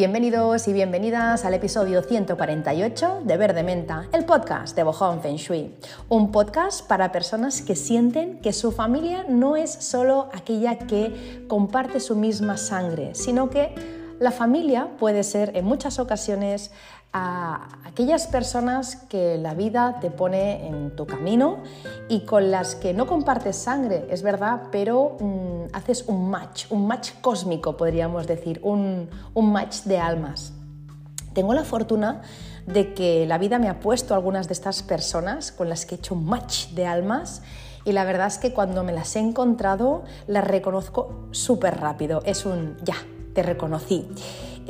Bienvenidos y bienvenidas al episodio 148 de Verde Menta, el podcast de Bohong Feng Shui. Un podcast para personas que sienten que su familia no es solo aquella que comparte su misma sangre, sino que la familia puede ser en muchas ocasiones a aquellas personas que la vida te pone en tu camino y con las que no compartes sangre, es verdad, pero mm, haces un match, un match cósmico podríamos decir, un, un match de almas. Tengo la fortuna de que la vida me ha puesto algunas de estas personas con las que he hecho un match de almas y la verdad es que cuando me las he encontrado las reconozco súper rápido, es un ya, te reconocí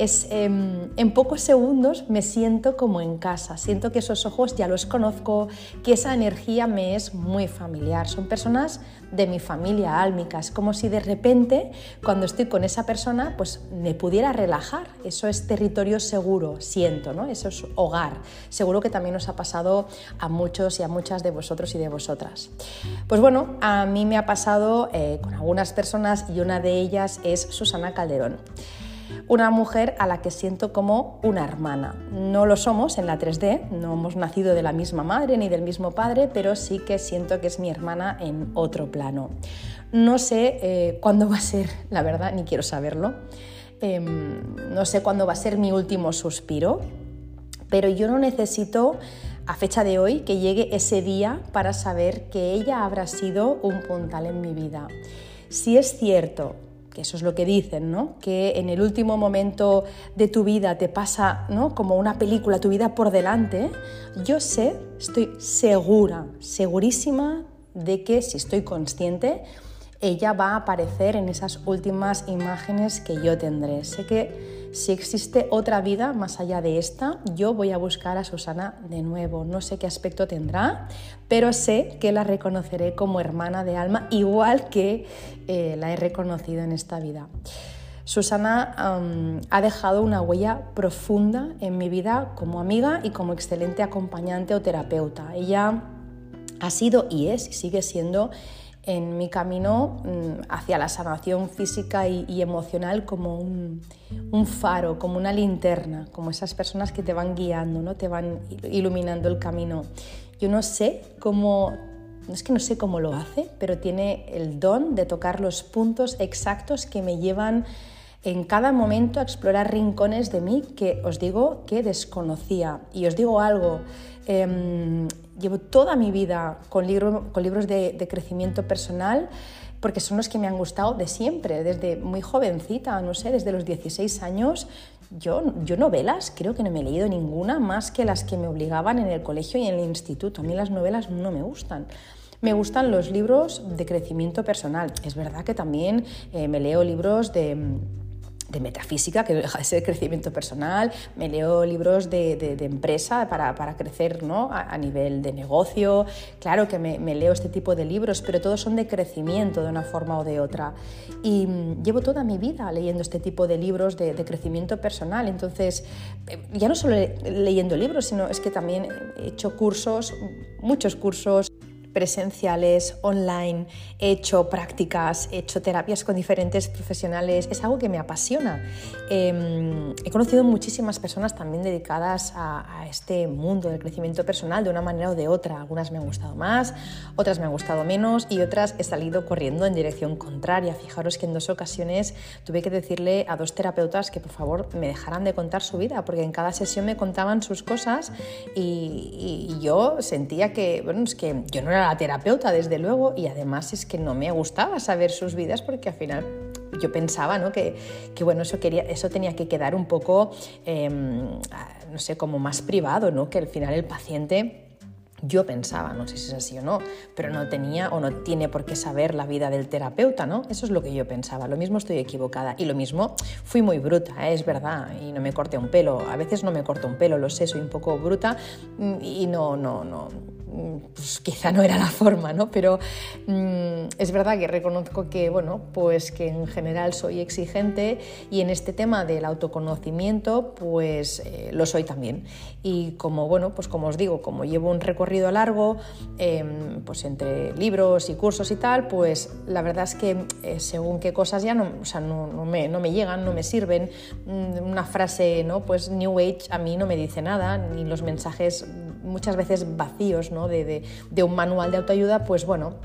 es, em, en pocos segundos me siento como en casa, siento que esos ojos ya los conozco, que esa energía me es muy familiar. Son personas de mi familia álmica, es como si de repente cuando estoy con esa persona pues me pudiera relajar, eso es territorio seguro, siento, ¿no? eso es hogar. Seguro que también nos ha pasado a muchos y a muchas de vosotros y de vosotras. Pues bueno, a mí me ha pasado eh, con algunas personas y una de ellas es Susana Calderón. Una mujer a la que siento como una hermana. No lo somos en la 3D, no hemos nacido de la misma madre ni del mismo padre, pero sí que siento que es mi hermana en otro plano. No sé eh, cuándo va a ser, la verdad, ni quiero saberlo. Em, no sé cuándo va a ser mi último suspiro, pero yo no necesito a fecha de hoy que llegue ese día para saber que ella habrá sido un puntal en mi vida. Si es cierto que eso es lo que dicen, ¿no? que en el último momento de tu vida te pasa ¿no? como una película, tu vida por delante, yo sé, estoy segura, segurísima de que si estoy consciente, ella va a aparecer en esas últimas imágenes que yo tendré. Sé que si existe otra vida más allá de esta, yo voy a buscar a Susana de nuevo. No sé qué aspecto tendrá, pero sé que la reconoceré como hermana de alma, igual que eh, la he reconocido en esta vida. Susana ha dejado una huella profunda en mi vida como amiga y como excelente acompañante o terapeuta. Ella ha sido y es y sigue siendo en mi camino mm, hacia la sanación física y, emocional como un, faro, como una linterna, como esas personas que te van guiando, ¿no? te van iluminando el camino. Yo no sé cómo, no es que no sé cómo lo hace, pero tiene el don de tocar los puntos exactos que me llevan en cada momento a explorar rincones de mí que os digo que desconocía. Y os digo algo, em, llevo toda mi vida con, con libros de, crecimiento personal porque son los que me han gustado de siempre, desde muy jovencita, no sé, desde los 16 años. Yo, yo novelas creo que no me he leído ninguna más que las que me obligaban en el colegio y en el instituto. A mí las novelas no me gustan. Me gustan los libros de crecimiento personal. Es verdad que también eh, me leo libros de de metafísica, que deja de ser crecimiento personal, me leo libros de, empresa para, crecer ¿no? A, nivel de negocio, claro que me, leo este tipo de libros, pero todos son de crecimiento de una forma o de otra. Y mm, llevo toda mi vida leyendo este tipo de libros de, de crecimiento personal, entonces eh, ya no solo leyendo libros, sino es que también he hecho cursos, muchos cursos presenciales, online, he hecho prácticas, he hecho terapias con diferentes profesionales, es algo que me apasiona. Em, he conocido muchísimas personas también dedicadas a, este mundo del crecimiento personal de una manera o de otra. Algunas me han gustado más, otras me han gustado menos y otras he salido corriendo en dirección contraria. Fijaros que en dos ocasiones tuve que decirle a dos terapeutas que por favor me dejaran de contar su vida, porque en cada sesión me contaban sus cosas y, y yo sentía que, bueno, es que yo no era la terapeuta, desde luego, y además es que no me gustaba saber sus vidas porque al final yo pensaba ¿no? que, que, bueno, eso, quería, eso tenía que quedar un poco, em, no sé, como más privado, ¿no? que al final el paciente yo pensaba, no sé si es así o no, pero no tenía o no tiene por qué saber la vida del terapeuta, ¿no? Eso es lo que yo pensaba. Lo mismo estoy equivocada. Y lo mismo fui muy bruta, ¿eh? es verdad, y no me corté un pelo. A veces no me corto un pelo, lo sé, soy un poco bruta mm, y no, no, no pues quizá no era la forma, ¿no? Pero mm, es verdad que reconozco que, bueno, pues que en general soy exigente y en este tema del autoconocimiento, pues eh, lo soy también. Y como, bueno, pues como os digo, como llevo un recorrido largo, em, pues entre libros y cursos y tal, pues la verdad es que eh, según qué cosas ya no, o sea, no, me, no me llegan, no me sirven. Mm, una frase, ¿no? Pues New Age a mí no me dice nada, ni los mensajes muchas veces vacíos ¿no? De, un manual de autoayuda, pues bueno,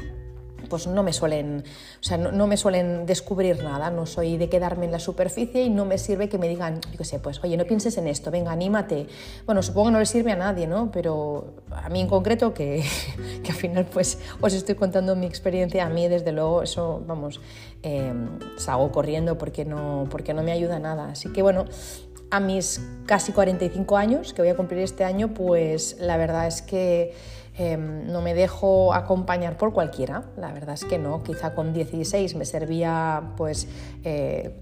pues no me suelen, o sea, no, me suelen descubrir nada, no soy de quedarme en la superficie y no me sirve que me digan, yo qué sé, pues oye, no pienses en esto, venga, anímate. Bueno, supongo que no le sirve a nadie, ¿no? Pero a mí en concreto, que, al final pues os estoy contando mi experiencia, a mí desde luego eso, vamos, eh, salgo corriendo porque no, porque no me ayuda nada. Así que bueno, a mis casi 45 años, que voy a cumplir este año, pues la verdad es que em, no me dejo acompañar por cualquiera, la verdad es que no, quizá con 16 me servía pues eh,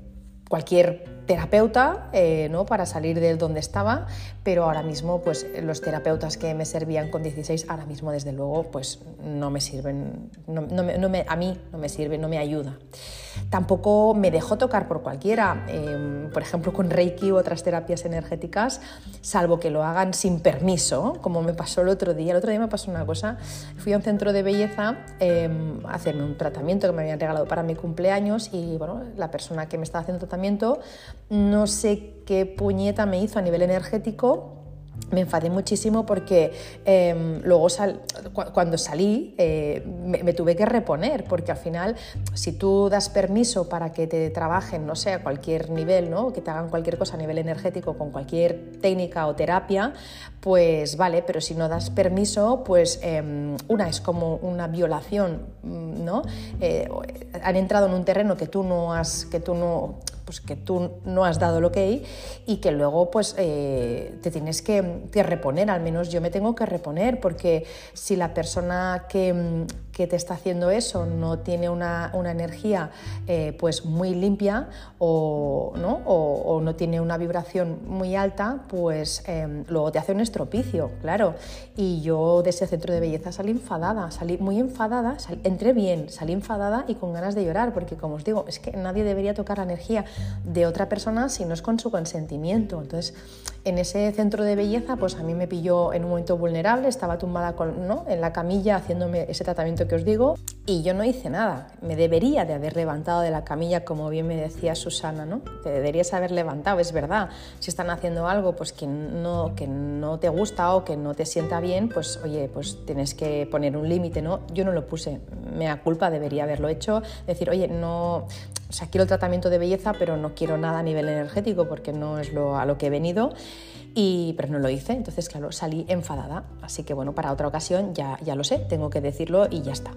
cualquier terapeuta eh, ¿no? para salir de donde estaba, pero ahora mismo pues, los terapeutas que me servían con 16, ahora mismo desde luego pues, no me sirven, no, me, a mí no me sirve, no me ayuda. Tampoco me dejo tocar por cualquiera, em, por ejemplo con Reiki u otras terapias energéticas, salvo que lo hagan sin permiso, como me pasó el otro día. El otro día me pasó una cosa, fui a un centro de belleza em, a hacerme un tratamiento que me habían regalado para mi cumpleaños y bueno, la persona que me estaba haciendo tratamiento no sé qué puñeta me hizo a nivel energético me enfadé muchísimo porque em, luego cuando salí eh, me, tuve que reponer, porque al final si tú das permiso para que te trabajen, no sé, a cualquier nivel, ¿no? que te hagan cualquier cosa a nivel energético con cualquier técnica o terapia, pues vale, pero si no das permiso, pues em, una es como una violación, ¿no? Eh, han entrado en un terreno que tú no has, que tú no pues que tú no has dado lo que hay y que luego pues eh, te tienes que, que, reponer, al menos yo me tengo que reponer porque si la persona que, que te está haciendo eso no tiene una, una energía eh, pues muy limpia o ¿no? O, no tiene una vibración muy alta, pues em, luego te hace un estropicio, claro. Y yo de ese centro de belleza salí enfadada, salí muy enfadada, entré bien, salí enfadada y con ganas de llorar, porque como os digo, es que nadie debería tocar la energía de otra persona si no es con su consentimiento. Entonces, en ese centro de belleza, pues a mí me pilló en un momento vulnerable, estaba tumbada con, ¿no? en la camilla haciéndome ese tratamiento que os digo y yo no hice nada. Me debería de haber levantado de la camilla, como bien me decía Susana, ¿no? Te deberías haber levantado, es verdad. Si están haciendo algo pues que no, que no te gusta o que no te sienta bien, pues oye, pues tienes que poner un límite, ¿no? Yo no lo puse, me da culpa, debería haberlo hecho. Decir, oye, no, o sea, quiero el tratamiento de belleza, pero no quiero nada a nivel energético porque no es lo, a lo que he venido. Y, pero no lo hice, entonces claro, salí enfadada. Así que bueno, para otra ocasión ya, ya lo sé, tengo que decirlo y ya está.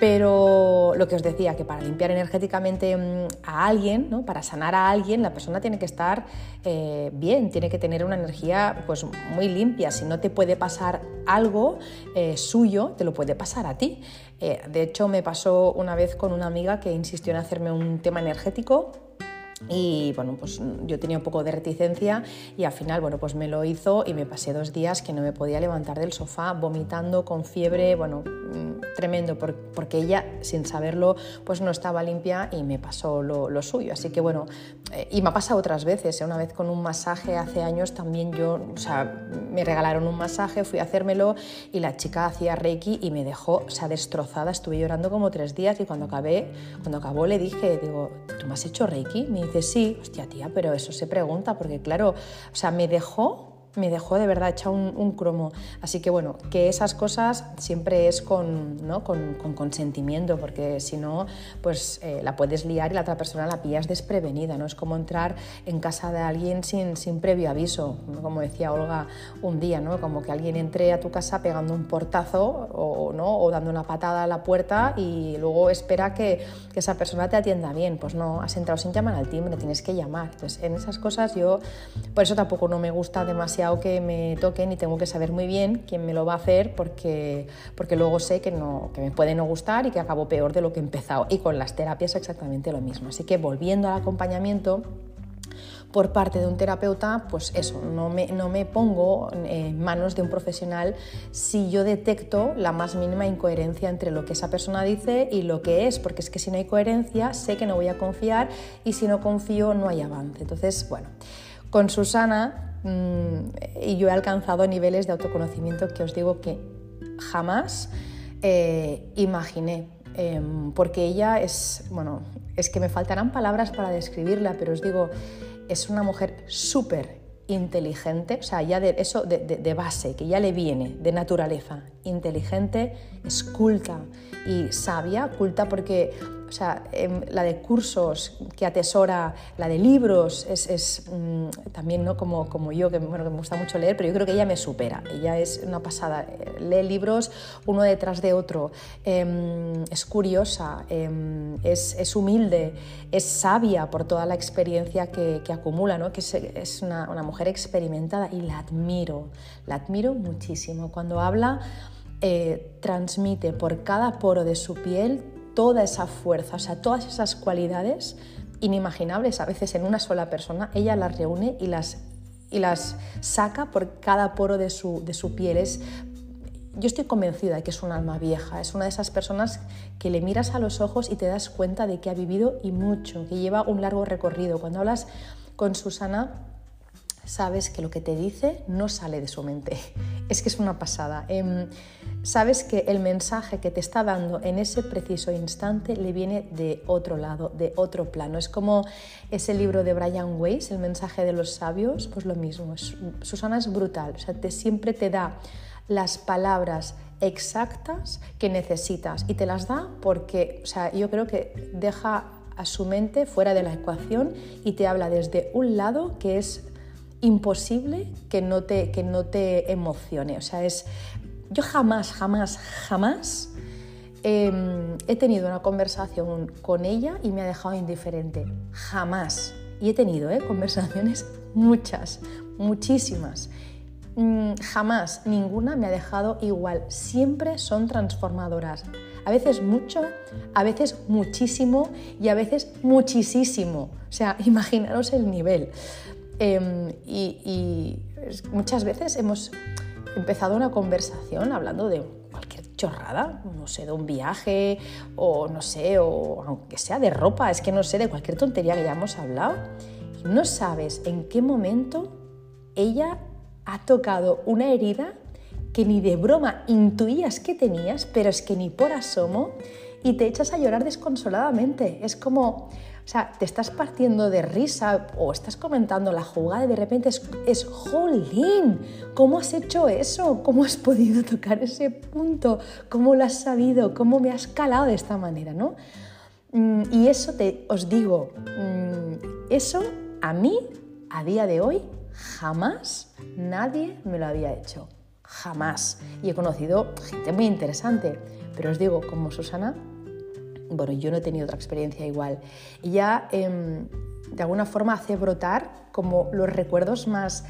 Pero lo que os decía, que para limpiar energéticamente mm, a alguien, ¿no? para sanar a alguien, la persona tiene que estar eh, bien, tiene que tener una energía pues, muy limpia. Si no te puede pasar algo eh, suyo, te lo puede pasar a ti. Eh, de hecho, me pasó una vez con una amiga que insistió en hacerme un tema energético y bueno, pues yo tenía un poco de reticencia y al final, bueno, pues me lo hizo y me pasé dos días que no me podía levantar del sofá, vomitando, con fiebre, bueno, mm, tremendo, porque ella, sin saberlo, pues no estaba limpia y me pasó lo, suyo. Así que bueno, eh, y me ha pasado otras veces, ¿eh? una vez con un masaje hace años también yo, o sea, me regalaron un masaje, fui a hacérmelo y la chica hacía reiki y me dejó, o sea, destrozada, estuve llorando como tres días y cuando acabé, cuando acabó le dije, digo, ¿tú me has hecho reiki? Me dice, sí, hostia tía, pero eso se pregunta, porque claro, o sea, me dejó me dejó de verdad echado un, cromo. Así que bueno, que esas cosas siempre es con, ¿no? con, consentimiento, porque si no, pues eh, la puedes liar y la otra persona la pillas desprevenida. ¿no? Es como entrar en casa de alguien sin, sin previo aviso, como decía Olga un día, ¿no? como que alguien entre a tu casa pegando un portazo o, ¿no? o dando una patada a la puerta y luego espera que, que esa persona te atienda bien. Pues no, has entrado sin llamar al timbre, tienes que llamar. Entonces, en esas cosas yo, por eso tampoco no me gusta demasiado que me toquen y tengo que saber muy bien quién me lo va a hacer porque, porque luego sé que, no, que me puede no gustar y que acabo peor de lo que he empezado. Y con las terapias exactamente lo mismo. Así que volviendo al acompañamiento, por parte de un terapeuta, pues eso, no me, no me pongo en manos de un profesional si yo detecto la más mínima incoherencia entre lo que esa persona dice y lo que es, porque es que si no hay coherencia sé que no voy a confiar y si no confío no hay avance. Entonces, bueno, con Susana y yo he alcanzado niveles de autoconocimiento que os digo que jamás eh, imaginé. Em, porque ella es, bueno, es que me faltarán palabras para describirla, pero os digo, es una mujer súper inteligente, o sea, ya de eso de, base, que ya le viene de naturaleza, inteligente, es culta y sabia, culta porque o sea, em, la de cursos que atesora, la de libros, es, mm, también ¿no? como, como yo, que, bueno, que me gusta mucho leer, pero yo creo que ella me supera. Ella es una pasada. Lee libros uno detrás de otro. Em, es curiosa, em, es, humilde, es sabia por toda la experiencia que, acumula, ¿no? que es, una, una mujer experimentada y la admiro. La admiro muchísimo. Cuando habla... Eh, transmite por cada poro de su piel toda esa fuerza, o sea, todas esas cualidades inimaginables a veces en una sola persona, ella las reúne y las, y las saca por cada poro de su, de su piel. yo estoy convencida de que es un alma vieja, es una de esas personas que le miras a los ojos y te das cuenta de que ha vivido y mucho, que lleva un largo recorrido. Cuando hablas con Susana, sabes que lo que te dice no sale de su mente. Es que es una pasada. Em, sabes que el mensaje que te está dando en ese preciso instante le viene de otro lado, de otro plano. Es como ese libro de Brian Weiss, El mensaje de los sabios, pues lo mismo. Susana es brutal, o sea, te, siempre te da las palabras exactas que necesitas y te las da porque, o sea, yo creo que deja a su mente fuera de la ecuación y te habla desde un lado que es imposible que no te, que no te emocione. O sea, es, yo jamás, jamás, jamás em, he tenido una conversación con ella y me ha dejado indiferente. Jamás. Y he tenido ¿eh? conversaciones muchas, muchísimas. Mm, jamás ninguna me ha dejado igual. Siempre son transformadoras. A veces mucho, a veces muchísimo y a veces muchísimo. O sea, imaginaros el nivel. Em, y, muchas veces hemos empezado una conversación hablando de cualquier chorrada, no sé, de un viaje o no sé, o aunque sea de ropa, es que no sé, de cualquier tontería que hayamos hablado. Y no sabes en qué momento ella ha tocado una herida que ni de broma intuías que tenías, pero es que ni por asomo, y te echas a llorar desconsoladamente. Es como, o sea, te estás partiendo de risa o estás comentando la jugada y de repente es, es jolín, ¿cómo has hecho eso? ¿Cómo has podido tocar ese punto? ¿Cómo lo has sabido? ¿Cómo me has calado de esta manera? ¿no? Mm, y eso te, os digo, mm, eso a mí, a día de hoy, jamás nadie me lo había hecho. Jamás. Y he conocido gente muy interesante. Pero os digo, como Susana, bueno, yo no he tenido otra experiencia igual. Ella em, de alguna forma hace brotar como los recuerdos más,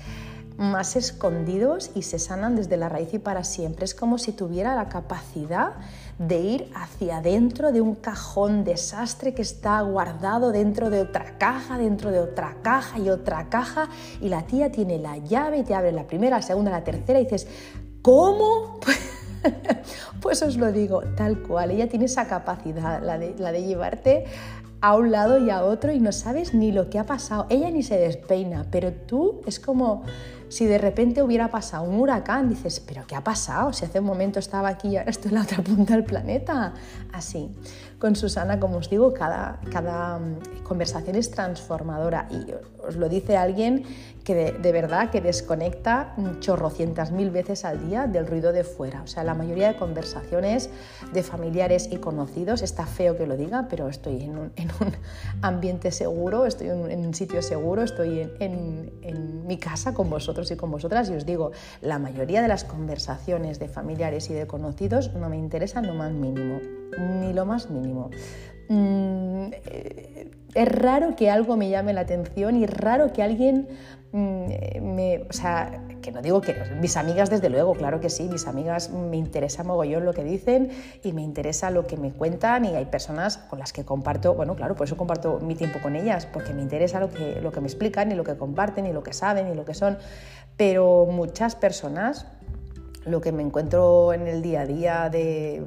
más escondidos y se sanan desde la raíz y para siempre. Es como si tuviera la capacidad de ir hacia adentro de un cajón desastre que está guardado dentro de otra caja, dentro de otra caja y otra caja, y la tía tiene la llave y te abre la primera, la segunda, la tercera y dices, ¿cómo? pues os lo digo, tal cual. Ella tiene esa capacidad, la de, llevarte a un lado y a otro y no sabes ni lo que ha pasado. Ella ni se despeina, pero tú es como si de repente hubiera pasado un huracán, dices, pero ¿qué ha pasado? Si hace un momento estaba aquí y ahora estoy en la otra punta del planeta. Así con Susana, como os digo, cada, cada mm, conversación es transformadora y os lo dice alguien que de, verdad que desconecta chorrocientas mil veces al día del ruido de fuera. O sea, la mayoría de conversaciones de familiares y conocidos, está feo que lo diga, pero estoy en un, ambiente seguro, estoy en, un sitio seguro, estoy en, mi casa con vosotros y con vosotras y os digo, la mayoría de las conversaciones de familiares y de conocidos no me interesan lo más mínimo, ni lo más mínimo. mm, eh, es raro que algo me llame la atención y es raro que alguien me, o que no digo que mis amigas desde luego, claro que sí, mis amigas me interesa mogollón lo que dicen y me interesa lo que me cuentan y hay personas con las que comparto, bueno, claro, por eso comparto mi tiempo con ellas, porque me interesa lo que, lo que me explican y lo que comparten y lo que saben y lo que son, pero muchas personas lo que me encuentro en el día a día de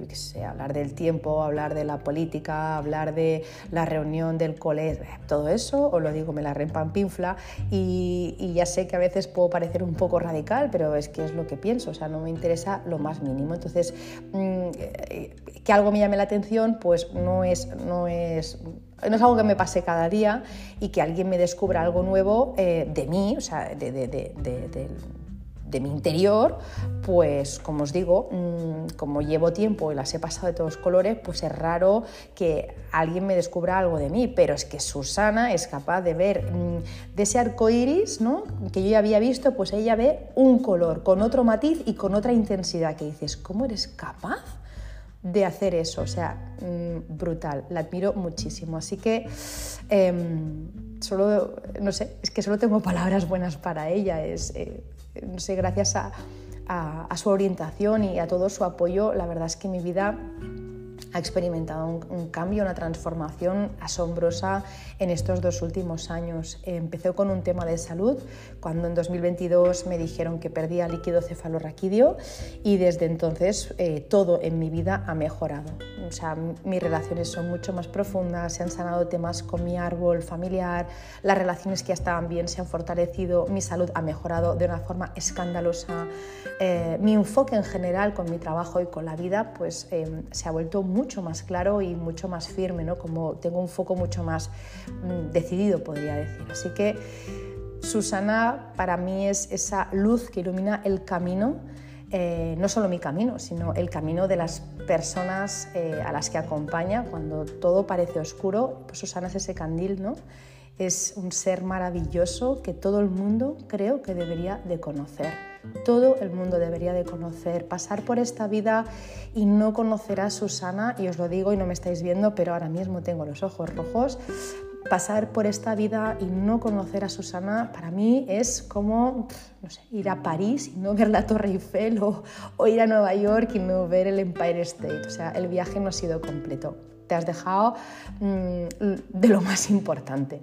hablar del tiempo, hablar de la política, hablar de la reunión del colegio, todo eso, os lo digo, me la pinfla y, y ya sé que a veces puedo parecer un poco radical, pero es que es lo que pienso, o sea, no me interesa lo más mínimo. Entonces, mm, que algo me llame la atención, pues no es, no es no es algo que me pase cada día y que alguien me descubra algo nuevo eh, de mí, o sea, de, de, de, de mi interior, pues como os digo, mm, como llevo tiempo y las he pasado de todos colores, pues es raro que alguien me descubra algo de mí, pero es que Susana es capaz de ver mm, de ese arco iris ¿no? que yo ya había visto, pues ella ve un color con otro matiz y con otra intensidad que dices, ¿cómo eres capaz? de hacer eso, o sea, mm, brutal, la admiro muchísimo. Así que em, solo, no sé, es que solo tengo palabras buenas para ella. Eh, no sé, gracias a, su orientación y a todo su apoyo, la verdad es que mi vida ha experimentado un, cambio, una transformación asombrosa en estos dos últimos años. Empecé con un tema de salud, cuando en 2022 me dijeron que perdía líquido cefalorraquídeo y desde entonces eh, todo en mi vida ha mejorado. O sea, mis relaciones son mucho más profundas, se han sanado temas con mi árbol familiar, las relaciones que ya estaban bien se han fortalecido, mi salud ha mejorado de una forma escandalosa, eh, mi enfoque en general con mi trabajo y con la vida pues eh, se ha vuelto mucho más claro y mucho más firme, ¿no? como tengo un foco mucho más mm, decidido, podría decir. Así que Susana para mí es esa luz que ilumina el camino, eh, no solo mi camino, sino el camino de las personas eh, a las que acompaña. Cuando todo parece oscuro, pues Susana es ese candil, ¿no? Es un ser maravilloso que todo el mundo creo que debería de conocer. Todo el mundo debería de conocer. Pasar por esta vida y no conocer a Susana, y os lo digo y no me estáis viendo, pero ahora mismo tengo los ojos rojos. Pasar por esta vida y no conocer a Susana para mí es como no sé, ir a París y no ver la Torre Eiffel o, ir a Nueva York y no ver el Empire State. O sea, el viaje no ha sido completo te has dejado mm, de lo más importante.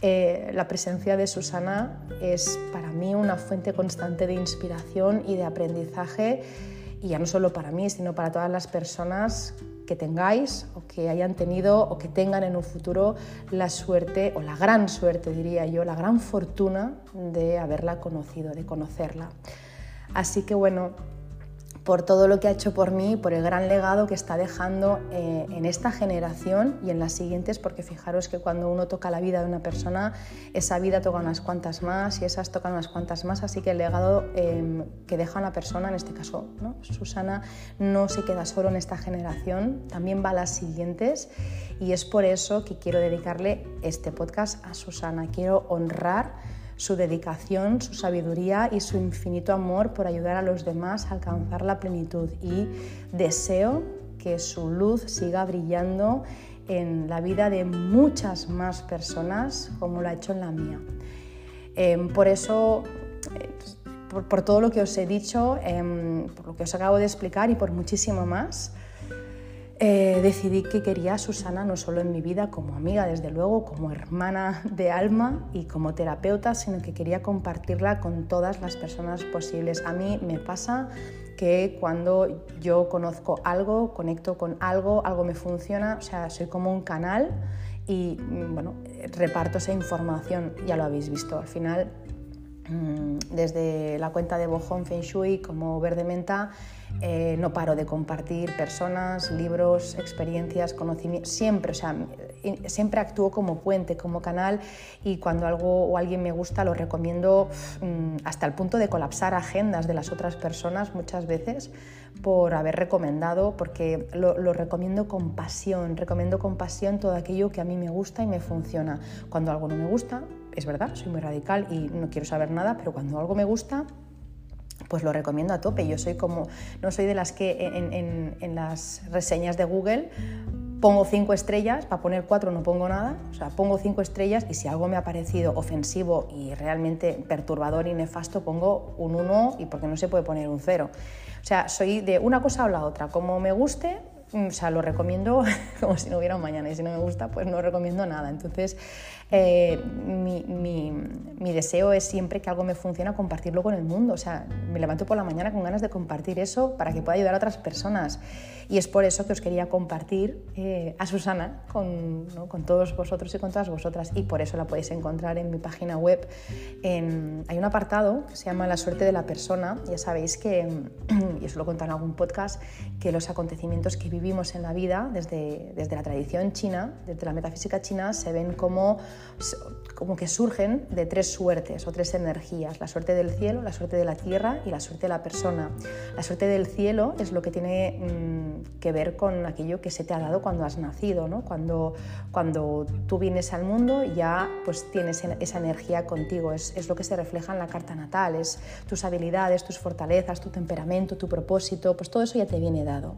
Eh, la presencia de Susana es para mí una fuente constante de inspiración y de aprendizaje, y ya no solo para mí, sino para todas las personas que tengáis o que hayan tenido o que tengan en un futuro la suerte, o la gran suerte diría yo, la gran fortuna de haberla conocido, de conocerla. Así que bueno, por todo lo que ha hecho por mí, por el gran legado que está dejando eh, en esta generación y en las siguientes, porque fijaros que cuando uno toca la vida de una persona, esa vida toca unas cuantas más y esas tocan unas cuantas más, así que el legado em, que deja una persona, en este caso Susana, no se queda solo en esta generación, también va a las siguientes y es por eso que quiero dedicarle este podcast a Susana, quiero honrar su dedicación, su sabiduría y su infinito amor por ayudar a los demás a alcanzar la plenitud. Y deseo que su luz siga brillando en la vida de muchas más personas como lo ha hecho en la mía. Em, por eso, eh, por, todo lo que os he dicho, em, por lo que os acabo de explicar y por muchísimo más, eh, decidí que quería a Susana no solo en mi vida como amiga, desde luego, como hermana de alma y como terapeuta, sino que quería compartirla con todas las personas posibles. A mí me pasa que cuando yo conozco algo, conecto con algo, algo me funciona, o sea, soy como un canal y mm, bueno, reparto esa información, ya lo habéis visto, al final desde la cuenta de Bojón Feng Shui como Verde Menta eh, no paro de compartir personas, libros, experiencias, conocimientos, siempre, o sea, siempre actúo como puente, como canal y cuando algo o alguien me gusta lo recomiendo mm, hasta el punto de colapsar agendas de las otras personas muchas veces por haber recomendado, porque lo, lo recomiendo con pasión, recomiendo con pasión todo aquello que a mí me gusta y me funciona. Cuando algo no me gusta, es verdad, soy muy radical y no quiero saber nada, pero cuando algo me gusta, pues lo recomiendo a tope. Yo soy como, no soy de las que en, las reseñas de Google pongo cinco estrellas, para poner cuatro no pongo nada, o sea, pongo cinco estrellas y si algo me ha parecido ofensivo y realmente perturbador y nefasto, pongo un 1 y porque no se puede poner un 0. O sea, soy de una cosa o la otra, como me guste, mm, o sea, lo recomiendo como si no hubiera un mañana y si no me gusta, pues no recomiendo nada. Entonces, eh, mi, mi, deseo es siempre que algo me funcione compartirlo con el mundo. O sea, me levanto por la mañana con ganas de compartir eso para que pueda ayudar a otras personas. Y es por eso que os quería compartir eh, a Susana con, con, todos vosotros y con todas vosotras. Y por eso la podéis encontrar en mi página web. hay un apartado que se llama La suerte de la persona. Ya sabéis que, y os lo he en algún podcast, que los acontecimientos que vivimos en la vida, desde, desde la tradición china, desde la metafísica china, se ven como como que surgen de tres suertes o tres energías, la suerte del cielo, la suerte de la tierra y la suerte de la persona. La suerte del cielo es lo que tiene mm, que ver con aquello que se te ha dado cuando has nacido, ¿no? cuando, cuando tú vienes al mundo ya pues tienes esa energía contigo, es, es lo que se refleja en la carta natal, es tus habilidades, tus fortalezas, tu temperamento, tu propósito, pues todo eso ya te viene dado.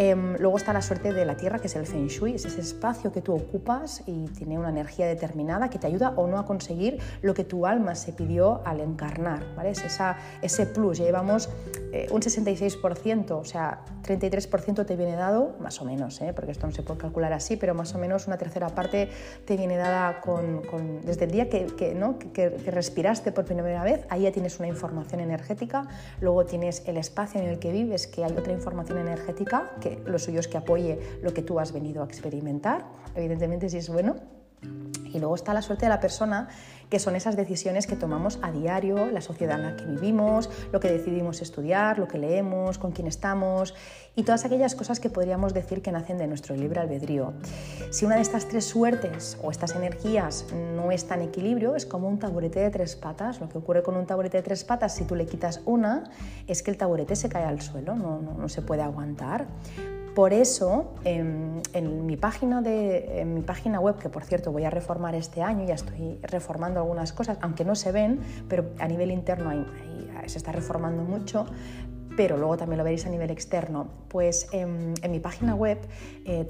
Em, luego está la suerte de la tierra, que es el feng shui, es ese espacio que tú ocupas y tiene una energía determinada que te ayuda o no a conseguir lo que tu alma se pidió al encarnar. ¿vale? Es esa, ese plus, ya llevamos eh, un 66%, o sea, 33% te viene dado, más o menos, ¿eh? porque esto no se puede calcular así, pero más o menos una tercera parte te viene dada con, desde el día que, respiraste por primera vez, ahí ya tienes una información energética, luego tienes el espacio en el que vives, que hay otra información energética, que lo suyo es que apoye lo que tú has venido a experimentar, evidentemente si es bueno. Y luego está la suerte de la persona, que son esas decisiones que tomamos a diario, la sociedad en la que vivimos, lo que decidimos estudiar, lo que leemos, con quién estamos y todas aquellas cosas que podríamos decir que nacen de nuestro libre albedrío. Si una de estas tres suertes o estas energías no está en equilibrio, es como un taburete de tres patas. Lo que ocurre con un taburete de tres patas, si tú le quitas una, es que el taburete se cae al suelo, no, no, no se puede aguantar. Por eso, en, mi página de, mi página web, que por cierto voy a reformar este año, ya estoy reformando algunas cosas, aunque no se ven, pero a nivel interno se está reformando mucho, pero luego también lo veréis a nivel externo. Pues en, mi página web, eh,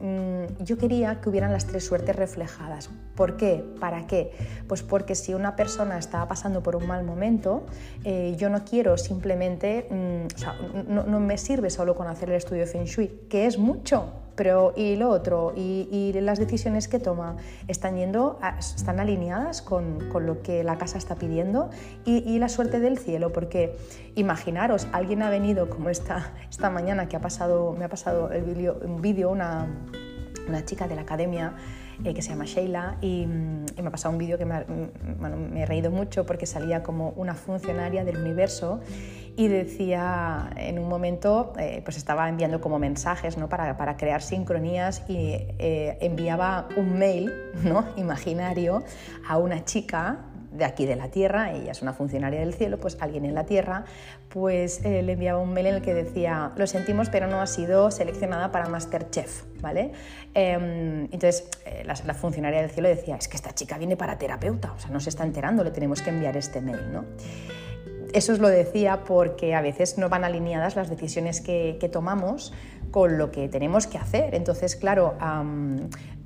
mm, yo quería que hubieran las tres suertes reflejadas. ¿Por qué? ¿Para qué? Pues porque si una persona está pasando por un mal momento, eh, yo no quiero simplemente, mm, o sea, no, no me sirve solo con hacer el estudio de Feng Shui, que es mucho, pero y lo otro, y, las decisiones que toma están yendo, están alineadas con, lo que la casa está pidiendo y, la suerte del cielo, porque imaginaros, alguien ha venido como esta, esta mañana que ha pasado, me ha pasado el vídeo, un vídeo, una, una chica de la academia eh, que se llama Sheila y, me ha pasado un vídeo que me, me he reído mucho porque salía como una funcionaria del universo y decía en un momento, eh, pues estaba enviando como mensajes ¿no? para, para crear sincronías y eh, enviaba un mail ¿no? imaginario a una chica de aquí de la Tierra, ella es una funcionaria del cielo, pues alguien en la Tierra, pues eh, le enviaba un mail en el que decía, lo sentimos, pero no ha sido seleccionada para Masterchef, ¿vale? Em, entonces la, la, funcionaria del cielo decía, es que esta chica viene para terapeuta, o sea, no se está enterando, le tenemos que enviar este mail, ¿no? Eso os lo decía porque a veces no van alineadas las decisiones que, tomamos con lo que tenemos que hacer. Entonces, claro,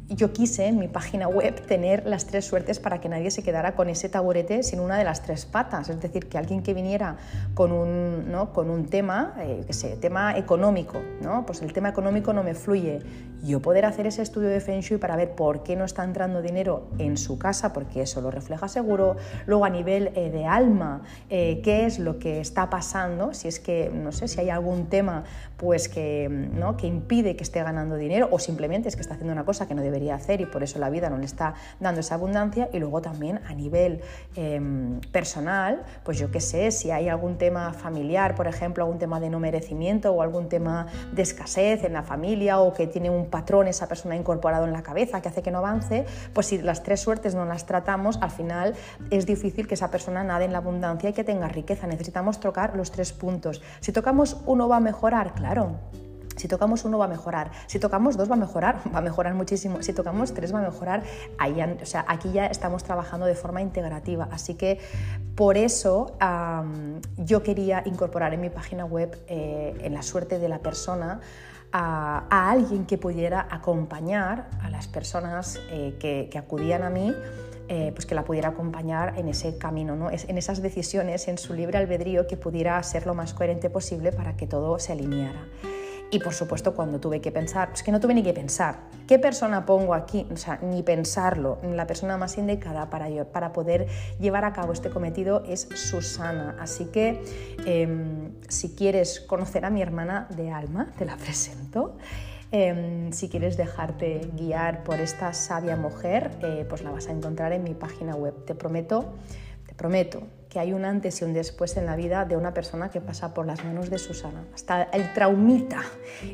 yo quise en mi página web tener las tres suertes para que nadie se quedara con ese taburete sin una de las tres patas. Es decir, que alguien que viniera con un, ¿no? con un tema, eh, que sé, tema económico, ¿no? pues el tema económico no me fluye. Yo poder hacer ese estudio de Feng Shui para ver por qué no está entrando dinero en su casa, porque eso lo refleja seguro. Luego a nivel eh, de alma, eh, qué es lo que está pasando, si es que, no sé, si hay algún tema pues que, ¿no? que impide que esté ganando dinero o simplemente es que está haciendo una cosa que no debería hacer y por eso la vida no le está dando esa abundancia. Y luego también a nivel em, personal, pues yo qué sé, si hay algún tema familiar, por ejemplo, algún tema de no merecimiento o algún tema de escasez en la familia o que tiene un patrón esa persona incorporado en la cabeza que hace que no avance, pues si las tres suertes no las tratamos, al final es difícil que esa persona nade en la abundancia y que tenga riqueza. Necesitamos tocar los tres puntos. Si tocamos uno va a mejorar, claro, Si tocamos uno va a mejorar, si tocamos dos va a mejorar, va a mejorar muchísimo, si tocamos tres va a mejorar, o sea, aquí ya estamos trabajando de forma integrativa, así que por eso yo quería incorporar en mi página web, eh, en la suerte de la persona, a, alguien que pudiera acompañar a las personas eh, que, acudían a mí, eh, pues que la pudiera acompañar en ese camino, ¿no? en esas decisiones, en su libre albedrío, que pudiera ser lo más coherente posible para que todo se alineara. Y por supuesto, cuando tuve que pensar, es que no tuve ni que pensar, ¿qué persona pongo aquí? O sea, ni pensarlo. La persona más indicada para, para poder llevar a cabo este cometido es Susana. Así que em, si quieres conocer a mi hermana de alma, te la presento. Em, si quieres dejarte guiar por esta sabia mujer, eh, pues la vas a encontrar en mi página web. Te prometo, te prometo que hay un antes y un después en la vida de una persona que pasa por las manos de Susana. Hasta el traumita,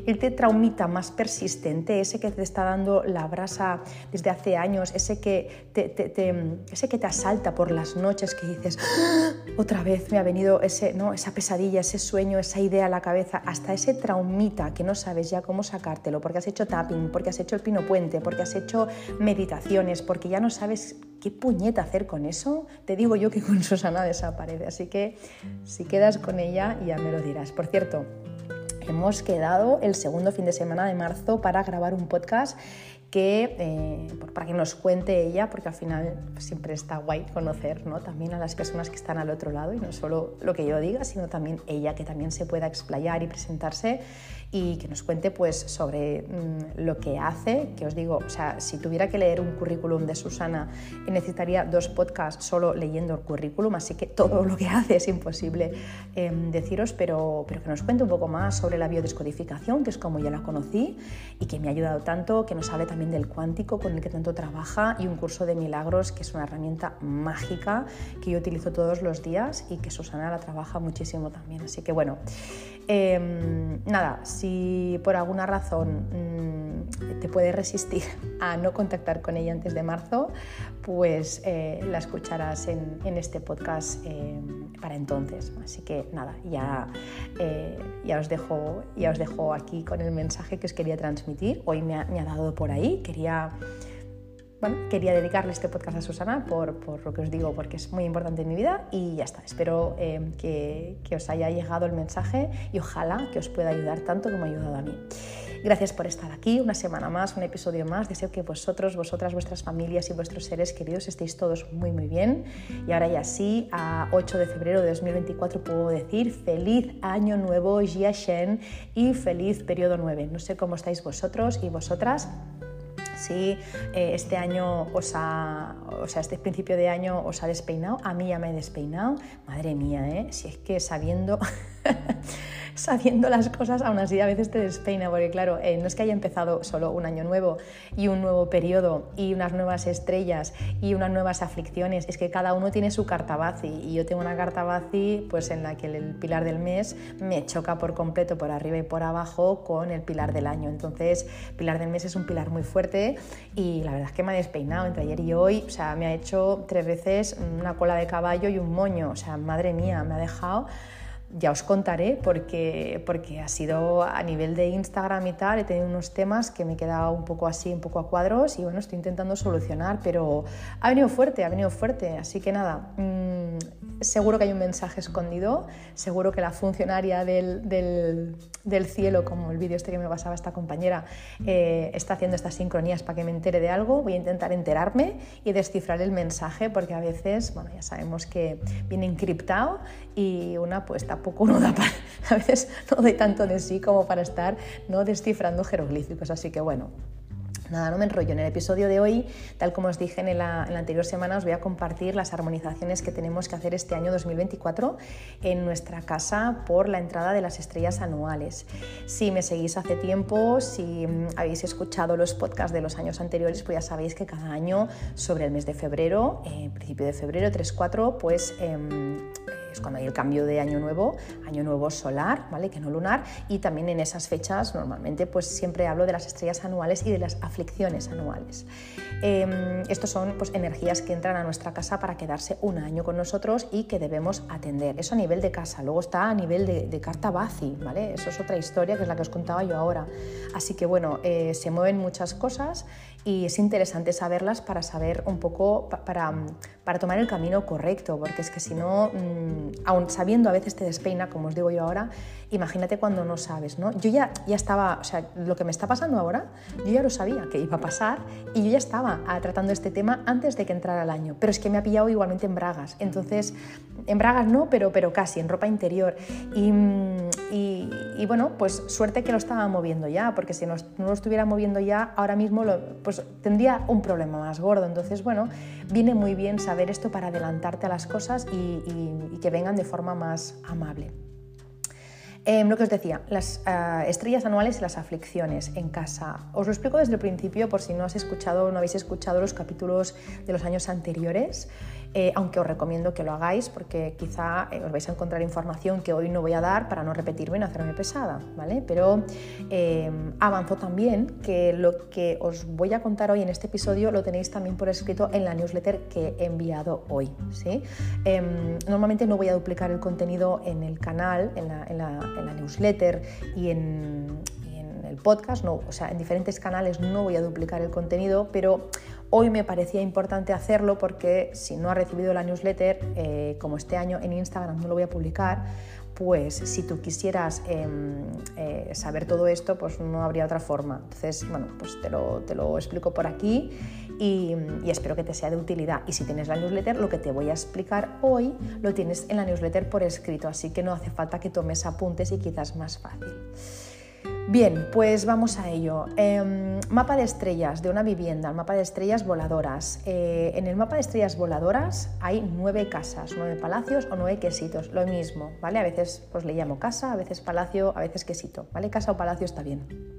el te traumita más persistente, ese que te está dando la brasa desde hace años, ese que te, ese que te asalta por las noches, que dices, ¡Ah! otra vez me ha venido ese, ¿no? esa pesadilla, ese sueño, esa idea a la cabeza, hasta ese traumita que no sabes ya cómo sacártelo, porque has hecho tapping, porque has hecho el pino puente, porque has hecho meditaciones, porque ya no sabes qué puñeta hacer con eso, te digo yo que con Susana desaparece. Así que si quedas con ella ya me lo dirás. Por cierto, hemos quedado el segundo fin de semana de marzo para grabar un podcast que, eh, para que nos cuente ella, porque al final siempre está guay conocer ¿no? también a las personas que están al otro lado y no solo lo que yo diga, sino también ella que también se pueda explayar y presentarse y que nos cuente pues sobre mm, lo que hace, que os digo, o sea, si tuviera que leer un currículum de Susana necesitaría dos podcasts solo leyendo el currículum, así que todo lo que hace es imposible em, deciros, pero, pero que nos cuente un poco más sobre la biodescodificación, que es como yo la conocí y que me ha ayudado tanto, que nos hable también del cuántico con el que tanto trabaja y un curso de milagros que es una herramienta mágica que yo utilizo todos los días y que Susana la trabaja muchísimo también. Así que bueno, Em, nada, si por alguna razón mm, te puedes resistir a no contactar con ella antes de marzo, pues eh, la escucharás en, este podcast em, para entonces. Así que nada, ya, eh, ya, os dejo, ya os dejo aquí con el mensaje que os quería transmitir. Hoy me ha, me ha dado por ahí, quería bueno, quería dedicarle este podcast a Susana por, por, lo que os digo, porque es muy importante en mi vida y ya está. Espero eh, que, que, os haya llegado el mensaje y ojalá que os pueda ayudar tanto como ha ayudado a mí. Gracias por estar aquí, una semana más, un episodio más. Deseo que vosotros, vosotras, vuestras familias y vuestros seres queridos estéis todos muy, muy bien. Y ahora ya sí, a 8 de febrero de 2024 puedo decir feliz año nuevo, Jia Shen, y feliz periodo 9. No sé cómo estáis vosotros y vosotras si eh, este año os ha, o sea, este principio de año os ha despeinado, a mí ya me he despeinado, madre mía, ¿eh? si es que sabiendo sabiendo las cosas, aún así a veces te despeina, porque claro, eh, no es que haya empezado solo un año nuevo y un nuevo periodo y unas nuevas estrellas y unas nuevas aflicciones, es que cada uno tiene su carta bazi y yo tengo una carta bazi pues en la que el pilar del mes me choca por completo por arriba y por abajo con el pilar del año. Entonces, pilar del mes es un pilar muy fuerte y la verdad es que me ha despeinado entre ayer y hoy, o sea, me ha hecho tres veces una cola de caballo y un moño, o sea, madre mía, me ha dejado ya os contaré porque, porque ha sido a nivel de Instagram y tal, he tenido unos temas que me he quedado un poco así, un poco a cuadros y bueno, estoy intentando solucionar, pero ha venido fuerte, ha venido fuerte, así que nada, mm, seguro que hay un mensaje escondido, seguro que la funcionaria del, del, cielo, como el vídeo este que me pasaba esta compañera, eh, está haciendo estas sincronías para que me entere de algo. Voy a intentar enterarme y descifrar el mensaje porque a veces, bueno, ya sabemos que viene encriptado y una pues tampoco no da para, a veces no doy tanto de sí como para estar no descifrando jeroglíficos. Así que bueno, Nada, no me enrollo. En el episodio de hoy, tal como os dije en la, anterior semana, os voy a compartir las armonizaciones que tenemos que hacer este año 2024 en nuestra casa por la entrada de las estrellas anuales. Si me seguís hace tiempo, si habéis escuchado los podcasts de los años anteriores, pues ya sabéis que cada año, sobre el mes de febrero, eh, principio de febrero, 3-4, pues... Em, es cuando hay el cambio de año nuevo, año nuevo solar, ¿vale? Que no lunar, y también en esas fechas normalmente pues siempre hablo de las estrellas anuales y de las aflicciones anuales. Eh, estos son pues, energías que entran a nuestra casa para quedarse un año con nosotros y que debemos atender. Eso a nivel de casa. Luego está a nivel de, carta Bazi, ¿vale? Eso es otra historia que es la que os contaba yo ahora. Así que bueno, eh, se mueven muchas cosas y es interesante saberlas para saber un poco, para, para tomar el camino correcto, porque es que si no, mm, aún sabiendo a veces te despeina, como os digo yo ahora, imagínate cuando no sabes, ¿no? Yo ya, ya estaba, o sea, lo que me está pasando ahora, yo ya lo sabía que iba a pasar y yo ya estaba ah, tratando este tema antes de que entrara el año, pero es que me ha pillado igualmente en bragas, entonces, en bragas no, pero, pero casi, en ropa interior. Y, mm, y, bueno, pues suerte que lo estaba moviendo ya, porque si no, lo estuviera moviendo ya, ahora mismo lo, pues tendría un problema más gordo. Entonces, bueno, viene muy bien saber esto para adelantarte a las cosas y, que vengan de forma más amable. Em, lo que os decía, las ah, estrellas anuales y las aflicciones en casa. Os lo explico desde el principio por si no has escuchado no habéis escuchado los capítulos de los años anteriores. Eh, aunque os recomiendo que lo hagáis porque quizá eh, os vais a encontrar información que hoy no voy a dar para no repetirme y no hacerme pesada, ¿vale? Pero eh, avanzo también que lo que os voy a contar hoy en este episodio lo tenéis también por escrito en la newsletter que he enviado hoy, ¿sí? Em, normalmente no voy a duplicar el contenido en el canal, en la, newsletter y en, el podcast, no, o sea, en diferentes canales no voy a duplicar el contenido, pero Hoy me parecía importante hacerlo porque si no has recibido la newsletter, eh, como este año en Instagram no lo voy a publicar, pues si tú quisieras em, eh, saber todo esto, pues no habría otra forma. Entonces, bueno, pues te lo, te lo explico por aquí y, y, espero que te sea de utilidad. Y si tienes la newsletter, lo que te voy a explicar hoy lo tienes en la newsletter por escrito, así que no hace falta que tomes apuntes y quizás más fácil. Bien, pues vamos a ello. Em, mapa de estrellas de una vivienda, el mapa de estrellas voladoras. Eh, en el mapa de estrellas voladoras hay nueve casas, nueve palacios o nueve quesitos, lo mismo, ¿vale? A veces pues le llamo casa, a veces palacio, a veces quesito, ¿vale? Casa o palacio está bien.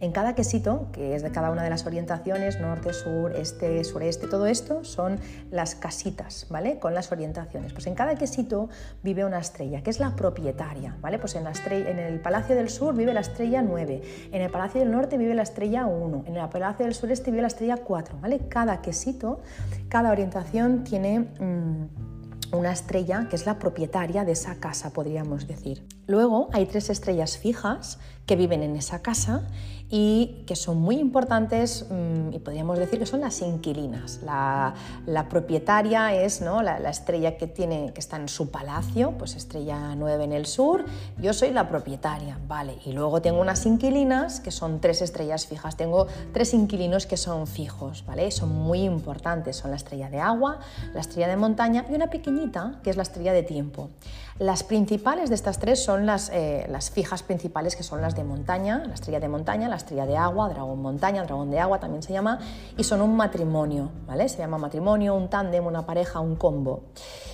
En cada quesito, que es de cada una de las orientaciones, norte, sur, este, sureste, todo esto son las casitas, ¿vale? Con las orientaciones. Pues en cada quesito vive una estrella, que es la propietaria, ¿vale? Pues en, la estrella, en el Palacio del Sur vive la estrella 9, en el Palacio del Norte vive la estrella 1, en el Palacio del Sureste vive la estrella 4, ¿vale? Cada quesito, cada orientación tiene... Mm, una estrella que es la propietaria de esa casa, podríamos decir. Luego hay tres estrellas fijas que viven en esa casa y que son muy importantes mm, y podríamos decir que son las inquilinas. La, propietaria es ¿no? la, estrella que, tiene, que está en su palacio, pues estrella 9 en el sur, yo soy la propietaria, vale. Y luego tengo unas inquilinas que son tres estrellas fijas, tengo tres inquilinos que son fijos, ¿vale? Son muy importantes, son la estrella de agua, la estrella de montaña y una pequeñita que es la estrella de tiempo. Las principales de estas tres son las, eh, las fijas principales que son las de montaña, la estrella de montaña, la estrella de agua, dragón montaña, dragón de agua también se llama, y son un matrimonio, ¿vale? Se llama matrimonio, un tándem, una pareja, un combo.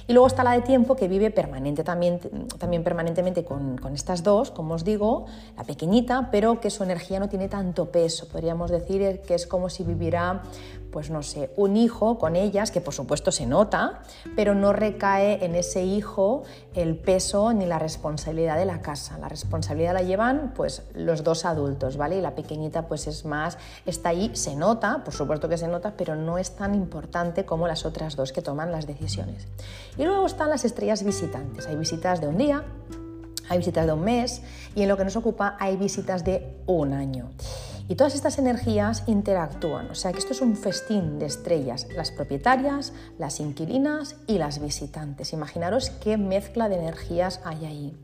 Y luego está la de tiempo que vive permanente, también, también permanentemente con, con estas dos, como os digo, la pequeñita, pero que su energía no tiene tanto peso. Podríamos decir que es como si viviera pues no sé, un hijo con ellas, que por supuesto se nota, pero no recae en ese hijo el peso ni la responsabilidad de la casa. La responsabilidad la llevan pues los dos adultos, ¿vale? Y la pequeñita pues es más, está ahí, se nota, por supuesto que se nota, pero no es tan importante como las otras dos que toman las decisiones. Y luego están las estrellas visitantes. Hay visitas de un día, hay visitas de un mes y en lo que nos ocupa hay visitas de un año. Y todas estas energías interactúan, o sea que esto es un festín de estrellas, las propietarias, las inquilinas y las visitantes. Imaginaros qué mezcla de energías hay ahí.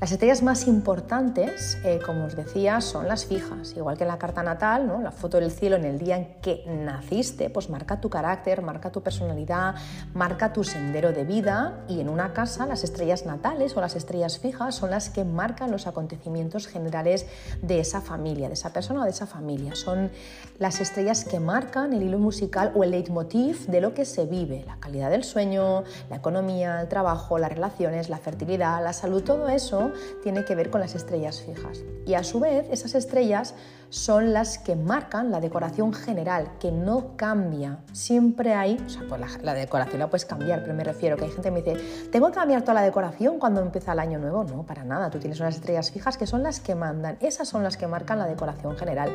Las estrellas más importantes, eh, como os decía, son las fijas, igual que en la carta natal, ¿no? la foto del cielo en el día en que naciste, pues marca tu carácter, marca tu personalidad, marca tu sendero de vida y en una casa las estrellas natales o las estrellas fijas son las que marcan los acontecimientos generales de esa familia, de esa persona o de esa familia. Son las estrellas que marcan el hilo musical o el leitmotiv de lo que se vive, la calidad del sueño, la economía, el trabajo, las relaciones, la fertilidad, la salud, todo eso tiene que ver con las estrellas fijas. Y a su vez, esas estrellas son las que marcan la decoración general, que no cambia. Siempre hay, o sea, pues la, decoración la puedes cambiar, pero me refiero que hay gente que me dice, ¿tengo que cambiar toda la decoración cuando empieza el año nuevo? No, para nada. Tú tienes unas estrellas fijas que son las que mandan. Esas son las que marcan la decoración general.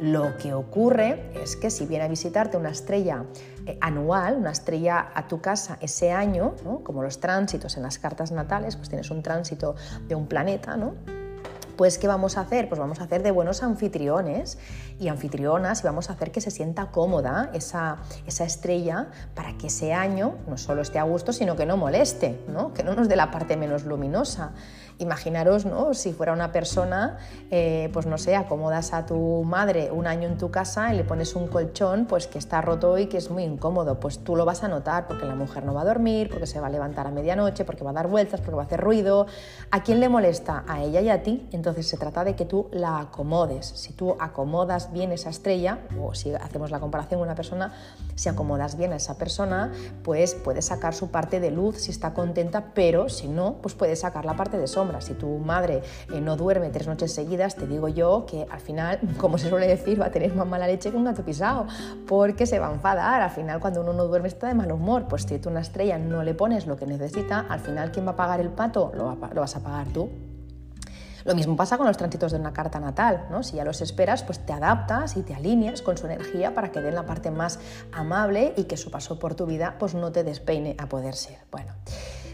Lo que ocurre es que si viene a visitarte una estrella anual, una estrella a tu casa ese año, como los tránsitos en las cartas natales, pues tienes un tránsito de un planeta, ¿no? Pues ¿qué vamos a hacer? Pues vamos a hacer de buenos anfitriones y anfitrionas y vamos a hacer que se sienta cómoda esa, esa estrella para que ese año no solo esté a gusto, sino que no moleste, ¿no? que no nos dé la parte menos luminosa. Imaginaros, ¿no? Si fuera una persona, eh, pues no sé, acomodas a tu madre un año en tu casa y le pones un colchón, pues que está roto y que es muy incómodo, pues tú lo vas a notar porque la mujer no va a dormir, porque se va a levantar a medianoche, porque va a dar vueltas, porque va a hacer ruido. ¿A quién le molesta? A ella y a ti. Entonces se trata de que tú la acomodes. Si tú acomodas bien esa estrella, o si hacemos la comparación con una persona, si acomodas bien a esa persona, pues puedes sacar su parte de luz si está contenta, pero si no, pues puedes sacar la parte de sombra si tu madre eh, no duerme tres noches seguidas, te digo yo que al final, como se suele decir, va a tener más mala leche que un gato pisado, porque se va a enfadar. Al final, cuando uno no duerme está de mal humor. Pues si tú una estrella no le pones lo que necesita, al final, ¿quién va a pagar el pato? Lo, lo vas a pagar tú. Lo mismo pasa con los tránsitos de una carta natal, ¿no? Si ya los esperas, pues te adaptas y te alineas con su energía para que den la parte más amable y que su paso por tu vida pues no te despeine a poder ser. Bueno,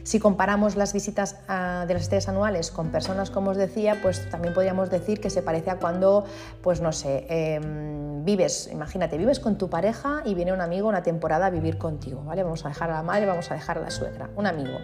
si comparamos las visitas ah, de las estrellas anuales con personas, como os decía, pues también podríamos decir que se parece a cuando, pues no sé, em, vives, imagínate, vives con tu pareja y viene un amigo una temporada a vivir contigo, ¿vale? Vamos a dejar a la madre, vamos a dejar a la suegra, un amigo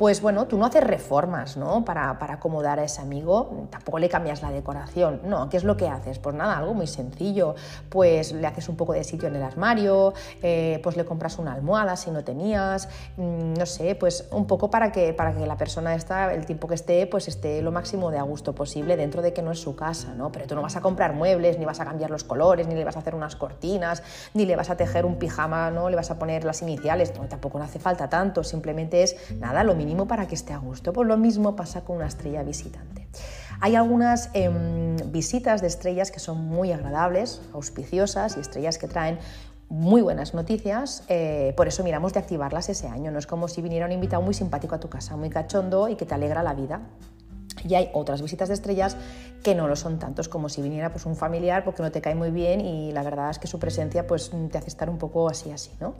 pues bueno, tú no haces reformas ¿no? Para, acomodar a ese amigo, tampoco le cambias la decoración, no, ¿qué es lo que haces? Pues nada, algo muy sencillo, pues le haces un poco de sitio en el armario, eh, pues le compras una almohada si no tenías, mm, no sé, pues un poco para que, para que la persona está, el tiempo que esté, pues esté lo máximo de a gusto posible dentro de que no es su casa, ¿no? Pero tú no vas a comprar muebles, ni vas a cambiar los colores, ni le vas a hacer unas cortinas, ni le vas a tejer un pijama, ¿no? Le vas a poner las iniciales, tampoco no hace falta tanto, simplemente es nada, lo mínimo para que esté a gusto. Pues lo mismo pasa con una estrella visitante. Hay algunas em, visitas de estrellas que son muy agradables, auspiciosas y estrellas que traen muy buenas noticias, eh, por eso miramos de activarlas ese año. No es como si viniera un invitado muy simpático a tu casa, muy cachondo y que te alegra la vida. Y hay otras visitas de estrellas que no lo son tantos como si viniera pues, un familiar porque no te cae muy bien y la verdad es que su presencia pues, te hace estar un poco así así. ¿no?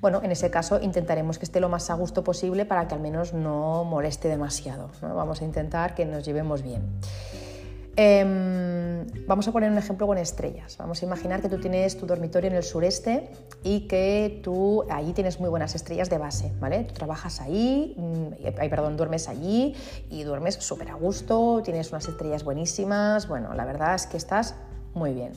Bueno, en ese caso intentaremos que esté lo más a gusto posible para que al menos no moleste demasiado. Vamos a intentar que nos llevemos bien. Em, vamos a poner un ejemplo con estrellas. Vamos a imaginar que tú tienes tu dormitorio en el sureste y que tú ahí tienes muy buenas estrellas de base, ¿vale? Tú trabajas ahí, mm, perdón, duermes allí y duermes súper a gusto, tienes unas estrellas buenísimas, bueno, la verdad es que estás muy bien.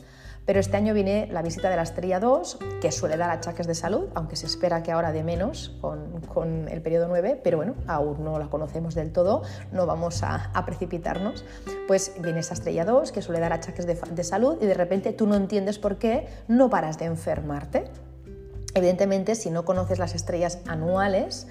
Pero este año viene la visita de la estrella 2, que suele dar achaques de salud, aunque se espera que ahora de menos con, el periodo 9, pero bueno, aún no la conocemos del todo, no vamos a, precipitarnos. Pues viene esa estrella 2, que suele dar achaques de, de salud, y de repente tú no entiendes por qué no paras de enfermarte. Evidentemente, si no conoces las estrellas anuales,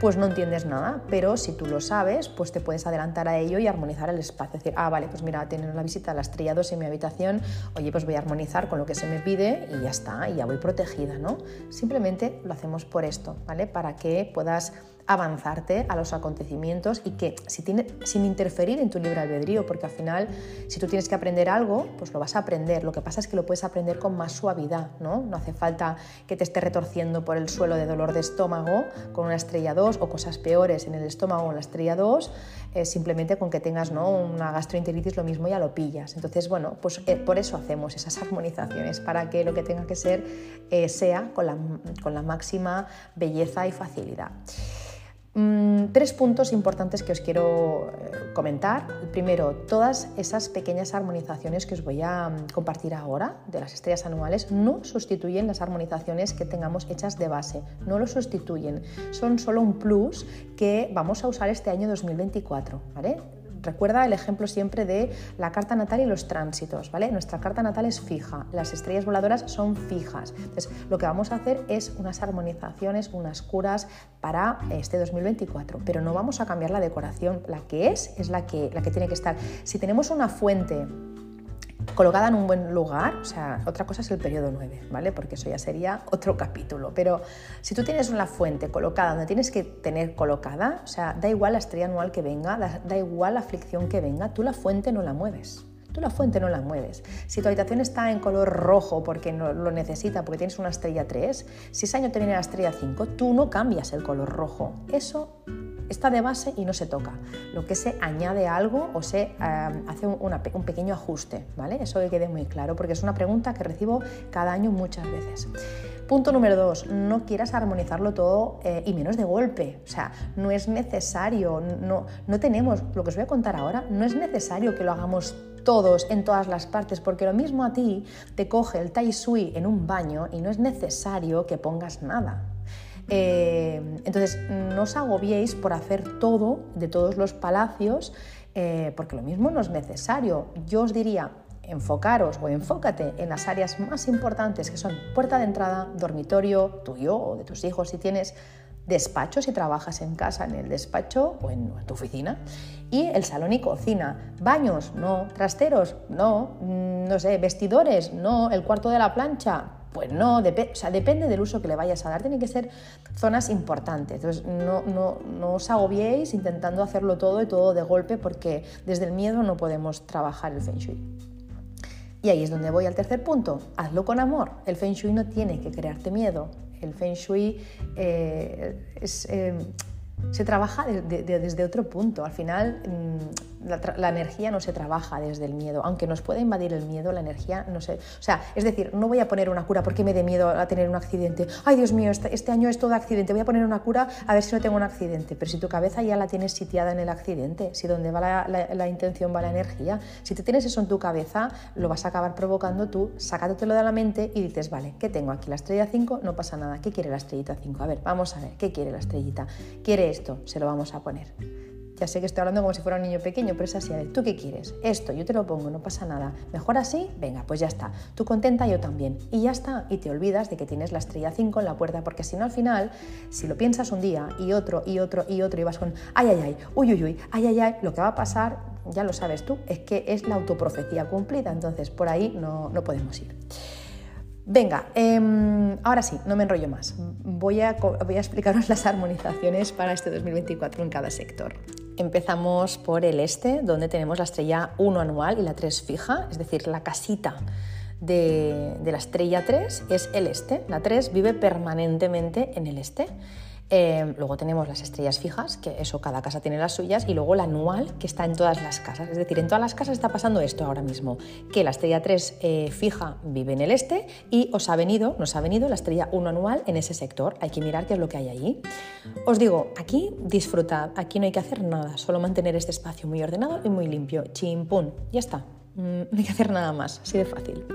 pues no entiendes nada, pero si tú lo sabes, pues te puedes adelantar a ello y armonizar el espacio. Es decir, ah, vale, pues mira, tienen la visita a la estrella 2 en mi habitación, oye, pues voy a armonizar con lo que se me pide y ya está, y ya voy protegida, ¿no? Simplemente lo hacemos por esto, ¿vale? Para que puedas avanzarte a los acontecimientos y que sin interferir en tu libre albedrío, porque al final si tú tienes que aprender algo, pues lo vas a aprender. Lo que pasa es que lo puedes aprender con más suavidad, ¿no? No hace falta que te esté retorciendo por el suelo de dolor de estómago con una estrella 2 o cosas peores en el estómago o en la estrella 2, eh, simplemente con que tengas ¿no? una gastroenteritis lo mismo ya lo pillas. Entonces, bueno, pues eh, por eso hacemos esas armonizaciones, para que lo que tenga que ser eh, sea con la, con la máxima belleza y facilidad. Mm, tres puntos importantes que os quiero eh, comentar. primero, todas esas pequeñas armonizaciones que os voy a mm, compartir ahora de las estrellas anuales no sustituyen las armonizaciones que tengamos hechas de base, no lo sustituyen, son solo un plus que vamos a usar este año 2024. ¿vale? Recuerda el ejemplo siempre de la carta natal y los tránsitos, ¿vale? Nuestra carta natal es fija, las estrellas voladoras son fijas. Entonces, lo que vamos a hacer es unas armonizaciones, unas curas para este 2024, pero no vamos a cambiar la decoración, la que es es la que, la que tiene que estar. Si tenemos una fuente colocada en un buen lugar, o sea, otra cosa es el periodo 9, ¿vale? Porque eso ya sería otro capítulo, pero si tú tienes una fuente colocada donde tienes que tener colocada, o sea, da igual la estrella anual que venga, da, da igual la aflicción que venga, tú la fuente no la mueves. Tú la fuente no la mueves. Si tu habitación está en color rojo porque lo necesita, porque tienes una estrella 3, si ese año te viene la estrella 5, tú no cambias el color rojo. Eso está de base y no se toca. Lo que se añade algo o se eh, hace un, pequeño ajuste, ¿vale? Eso que quede muy claro, porque es una pregunta que recibo cada año muchas veces. Punto número dos, no quieras armonizarlo todo eh, y menos de golpe. O sea, no es necesario, no, no tenemos, lo que os voy a contar ahora, no es necesario que lo hagamos todos en todas las partes, porque lo mismo a ti te coge el tai sui en un baño y no es necesario que pongas nada. Eh, entonces, no os agobiéis por hacer todo de todos los palacios, eh, porque lo mismo no es necesario. Yo os diría, enfocaros o enfócate en las áreas más importantes, que son puerta de entrada, dormitorio, tuyo o de tus hijos si tienes, despacho si trabajas en casa, en el despacho o en, tu oficina, y el salón y cocina. Baños, no. Trasteros, no. Mm, no sé, vestidores, no. El cuarto de la plancha, pues no, o sea, depende del uso que le vayas a dar, tienen que ser zonas importantes. Entonces, no, no, no, os agobiéis intentando hacerlo todo y todo de golpe, porque desde el miedo no podemos trabajar el Feng Shui. Y ahí es donde voy al tercer punto. Hazlo con amor. El Feng Shui no tiene que crearte miedo. El Feng Shui eh, es, eh, se trabaja desde otro punto. Al final, mm, la, energía no se trabaja desde el miedo. Aunque nos pueda invadir el miedo, la energía no se. O sea, es decir, no voy a poner una cura porque me dé miedo a tener un accidente. Ay, Dios mío, este, este, año es todo accidente. Voy a poner una cura a ver si no tengo un accidente. Pero si tu cabeza ya la tienes sitiada en el accidente, si donde va la, intención va la energía, si tú tienes eso en tu cabeza, lo vas a acabar provocando tú, sacándotelo de la mente y dices, vale, ¿qué tengo aquí? La estrella 5, no pasa nada. ¿Qué quiere la estrellita 5? A ver, vamos a ver, ¿qué quiere la estrellita? Quiere esto, se lo vamos a poner. Ya sé que estoy hablando como si fuera un niño pequeño, pero es así. A ver, ¿tú qué quieres? Esto, yo te lo pongo, no pasa nada. ¿Mejor así? Venga, pues ya está. Tú contenta, yo también. Y ya está. Y te olvidas de que tienes la estrella 5 en la puerta, porque si no, al final, si lo piensas un día y otro y otro y otro y vas con ay, ay, ay, uy, uy, uy, ay, ay, ay, lo que va a pasar, ya lo sabes tú, es que es la autoprofecía cumplida. Entonces, por ahí no, no podemos ir. Venga, em, ahora sí, no me enrollo más. Voy a, explicaros las armonizaciones para este 2024 en cada sector. Empezamos por el este, donde tenemos la estrella 1 anual y la 3 fija, es decir, la casita de, de la estrella 3 es el este. La 3 vive permanentemente en el este. Em, luego tenemos las estrellas fijas, que eso cada casa tiene las suyas, y luego la anual, que está en todas las casas. Es decir, en todas las casas está pasando esto ahora mismo, que la estrella 3 eh, fija vive en el este y os ha venido, nos ha venido la estrella 1 anual en ese sector. Hay que mirar qué es lo que hay allí. Os digo, aquí disfrutad, aquí no hay que hacer nada, solo mantener este espacio muy ordenado y muy limpio. Chimpún, ya está. Mm, no hay que hacer nada más, así de fácil.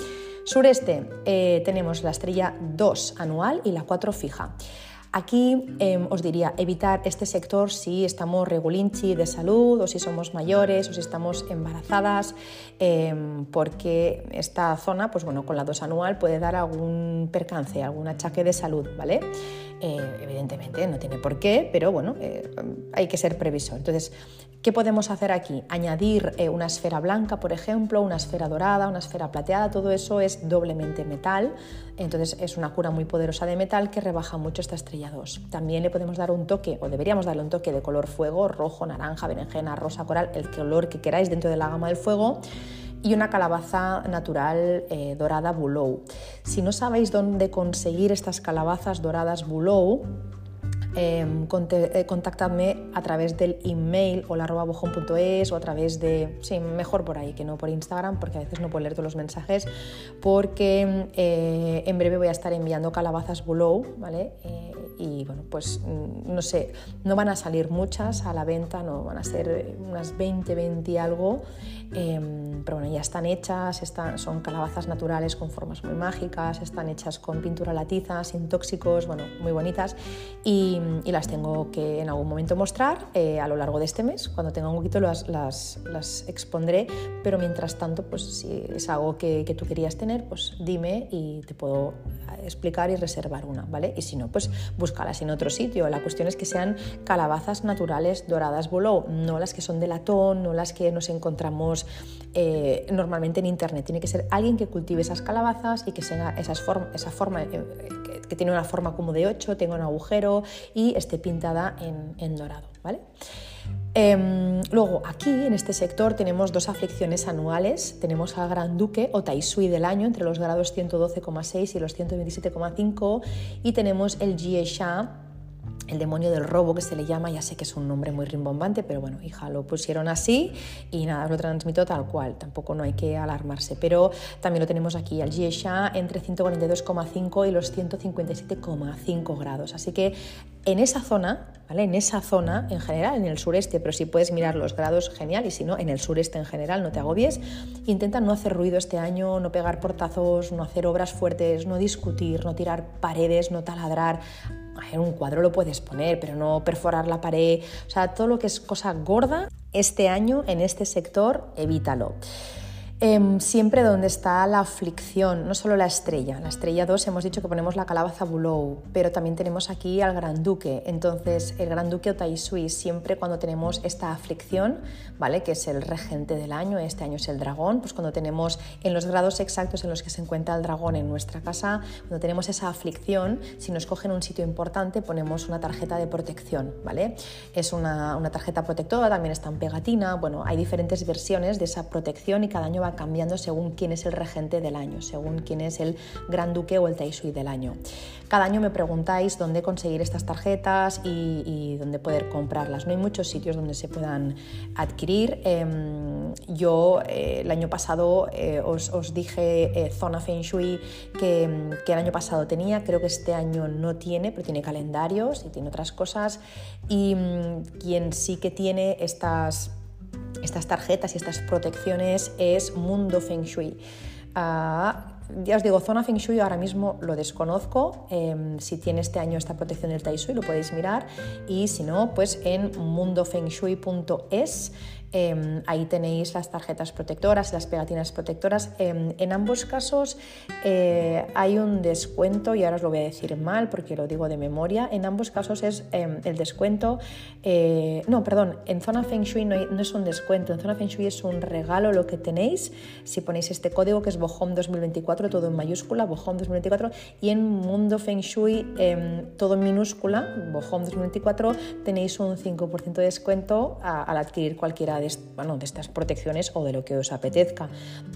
Sureste eh, tenemos la estrella 2 anual y la 4 fija. Aquí em, os diría evitar este sector si estamos regulinchi de salud o si somos mayores o si estamos embarazadas, em, porque esta zona, pues bueno, con la dos anual puede dar algún percance, algún achaque de salud, ¿vale? Eh, evidentemente no tiene por qué, pero bueno, eh, hay que ser previsor. Entonces, ¿Qué podemos hacer aquí? Añadir eh, una esfera blanca, por ejemplo, una esfera dorada, una esfera plateada, todo eso es doblemente metal, entonces es una cura muy poderosa de metal que rebaja mucho esta estrella 2. También le podemos dar un toque, o deberíamos darle un toque de color fuego, rojo, naranja, berenjena, rosa, coral, el color que queráis dentro de la gama del fuego y una calabaza natural eh, dorada Bulow. Si no sabéis dónde conseguir estas calabazas doradas Bulow, eh, contactadme a través del email o bojón.es o a través de, sí, mejor por ahí que no por Instagram, porque a veces no puedo leer todos los mensajes, porque eh, en breve voy a estar enviando calabazas Bulow, ¿vale? Eh, y bueno, pues mm, no sé, no van a salir muchas a la venta, no van a ser unas 20, 20 y algo, em, pero bueno, ya están hechas, están, son calabazas naturales con formas muy mágicas, están hechas con pintura latiza, sin tóxicos, bueno, muy bonitas y las tengo que en algún momento mostrar eh, a lo largo de este mes. Cuando tenga un poquito las, las, las, expondré, pero mientras tanto, pues si es algo que, que, tú querías tener, pues dime y te puedo explicar y reservar una, ¿vale? Y si no, pues búscalas en otro sitio. La cuestión es que sean calabazas naturales doradas Boulogne, no las que son de latón, no las que nos encontramos eh, normalmente en internet. Tiene que ser alguien que cultive esas calabazas y que sea esas esa forma, eh, que, tiene una forma como de 8, tenga un agujero y esté pintada en, dorado, ¿vale? Em, luego, aquí en este sector tenemos dos aflicciones anuales. Tenemos al Gran Duque o Taisui del año entre los grados 112,6 y los 127,5 y tenemos el Jiesha el demonio del robo que se le llama, ya sé que es un nombre muy rimbombante, pero bueno, hija, lo pusieron así y nada, lo transmito tal cual, tampoco no hay que alarmarse, pero también lo tenemos aquí, al Jiesha entre 142,5 y los 157,5 grados, así que en esa zona, ¿vale? En esa zona en general, en el sureste, pero si puedes mirar los grados, genial, y si no, en el sureste en general, no te agobies, intenta no hacer ruido este año, no pegar portazos, no hacer obras fuertes, no discutir, no tirar paredes, no taladrar, en un cuadro lo puedes poner, pero no perforar la pared. O sea, todo lo que es cosa gorda, este año en este sector, evítalo. Em, siempre donde está la aflicción, no solo la estrella. La estrella 2 hemos dicho que ponemos la calabaza Bulou, pero también tenemos aquí al Gran Duque. Entonces, el Gran Duque o Taisui, siempre cuando tenemos esta aflicción, ¿vale? que es el regente del año, este año es el dragón, pues cuando tenemos en los grados exactos en los que se encuentra el dragón en nuestra casa, cuando tenemos esa aflicción, si nos cogen un sitio importante, ponemos una tarjeta de protección. ¿vale? Es una, una tarjeta protectora, también está en pegatina, bueno, hay diferentes versiones de esa protección y cada año va cambiando según quién es el regente del año, según quién es el gran duque o el taisui del año. Cada año me preguntáis dónde conseguir estas tarjetas y, dónde poder comprarlas. No hay muchos sitios donde se puedan adquirir. Em, yo eh, el año pasado eh, os, dije eh, Zona Feng Shui que, el año pasado tenía, creo que este año no tiene, pero tiene calendarios y tiene otras cosas. Y mm, quien sí que tiene estas estas tarjetas y estas protecciones es Mundo Feng Shui. Ah, ya os digo, zona Feng Shui ahora mismo lo desconozco. Em, si tiene este año esta protección del Tai Shui lo podéis mirar y si no, pues en mundofengshui.es Em, ahí tenéis las tarjetas protectoras, las pegatinas protectoras. Em, en ambos casos eh, hay un descuento, y ahora os lo voy a decir mal porque lo digo de memoria. En ambos casos es em, el descuento. Eh, no, perdón, en Zona Feng Shui no, es un descuento, en Zona Feng Shui es un regalo lo que tenéis. Si ponéis este código que es Bohom 2024, todo en mayúscula, Bohom 2024, y en Mundo Feng Shui, todo en minúscula, Bohom 2024, tenéis un 5% de descuento al adquirir cualquiera de de, estas protecciones o de lo que os apetezca.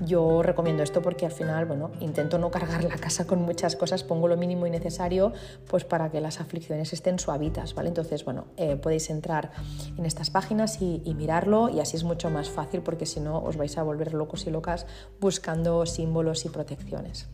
Yo recomiendo esto porque al final, bueno, intento no cargar la casa con muchas cosas, pongo lo mínimo y necesario pues para que las aflicciones estén suavitas, ¿vale? Entonces, bueno, eh, podéis entrar en estas páginas y, mirarlo y así es mucho más fácil porque si no os vais a volver locos y locas buscando símbolos y protecciones.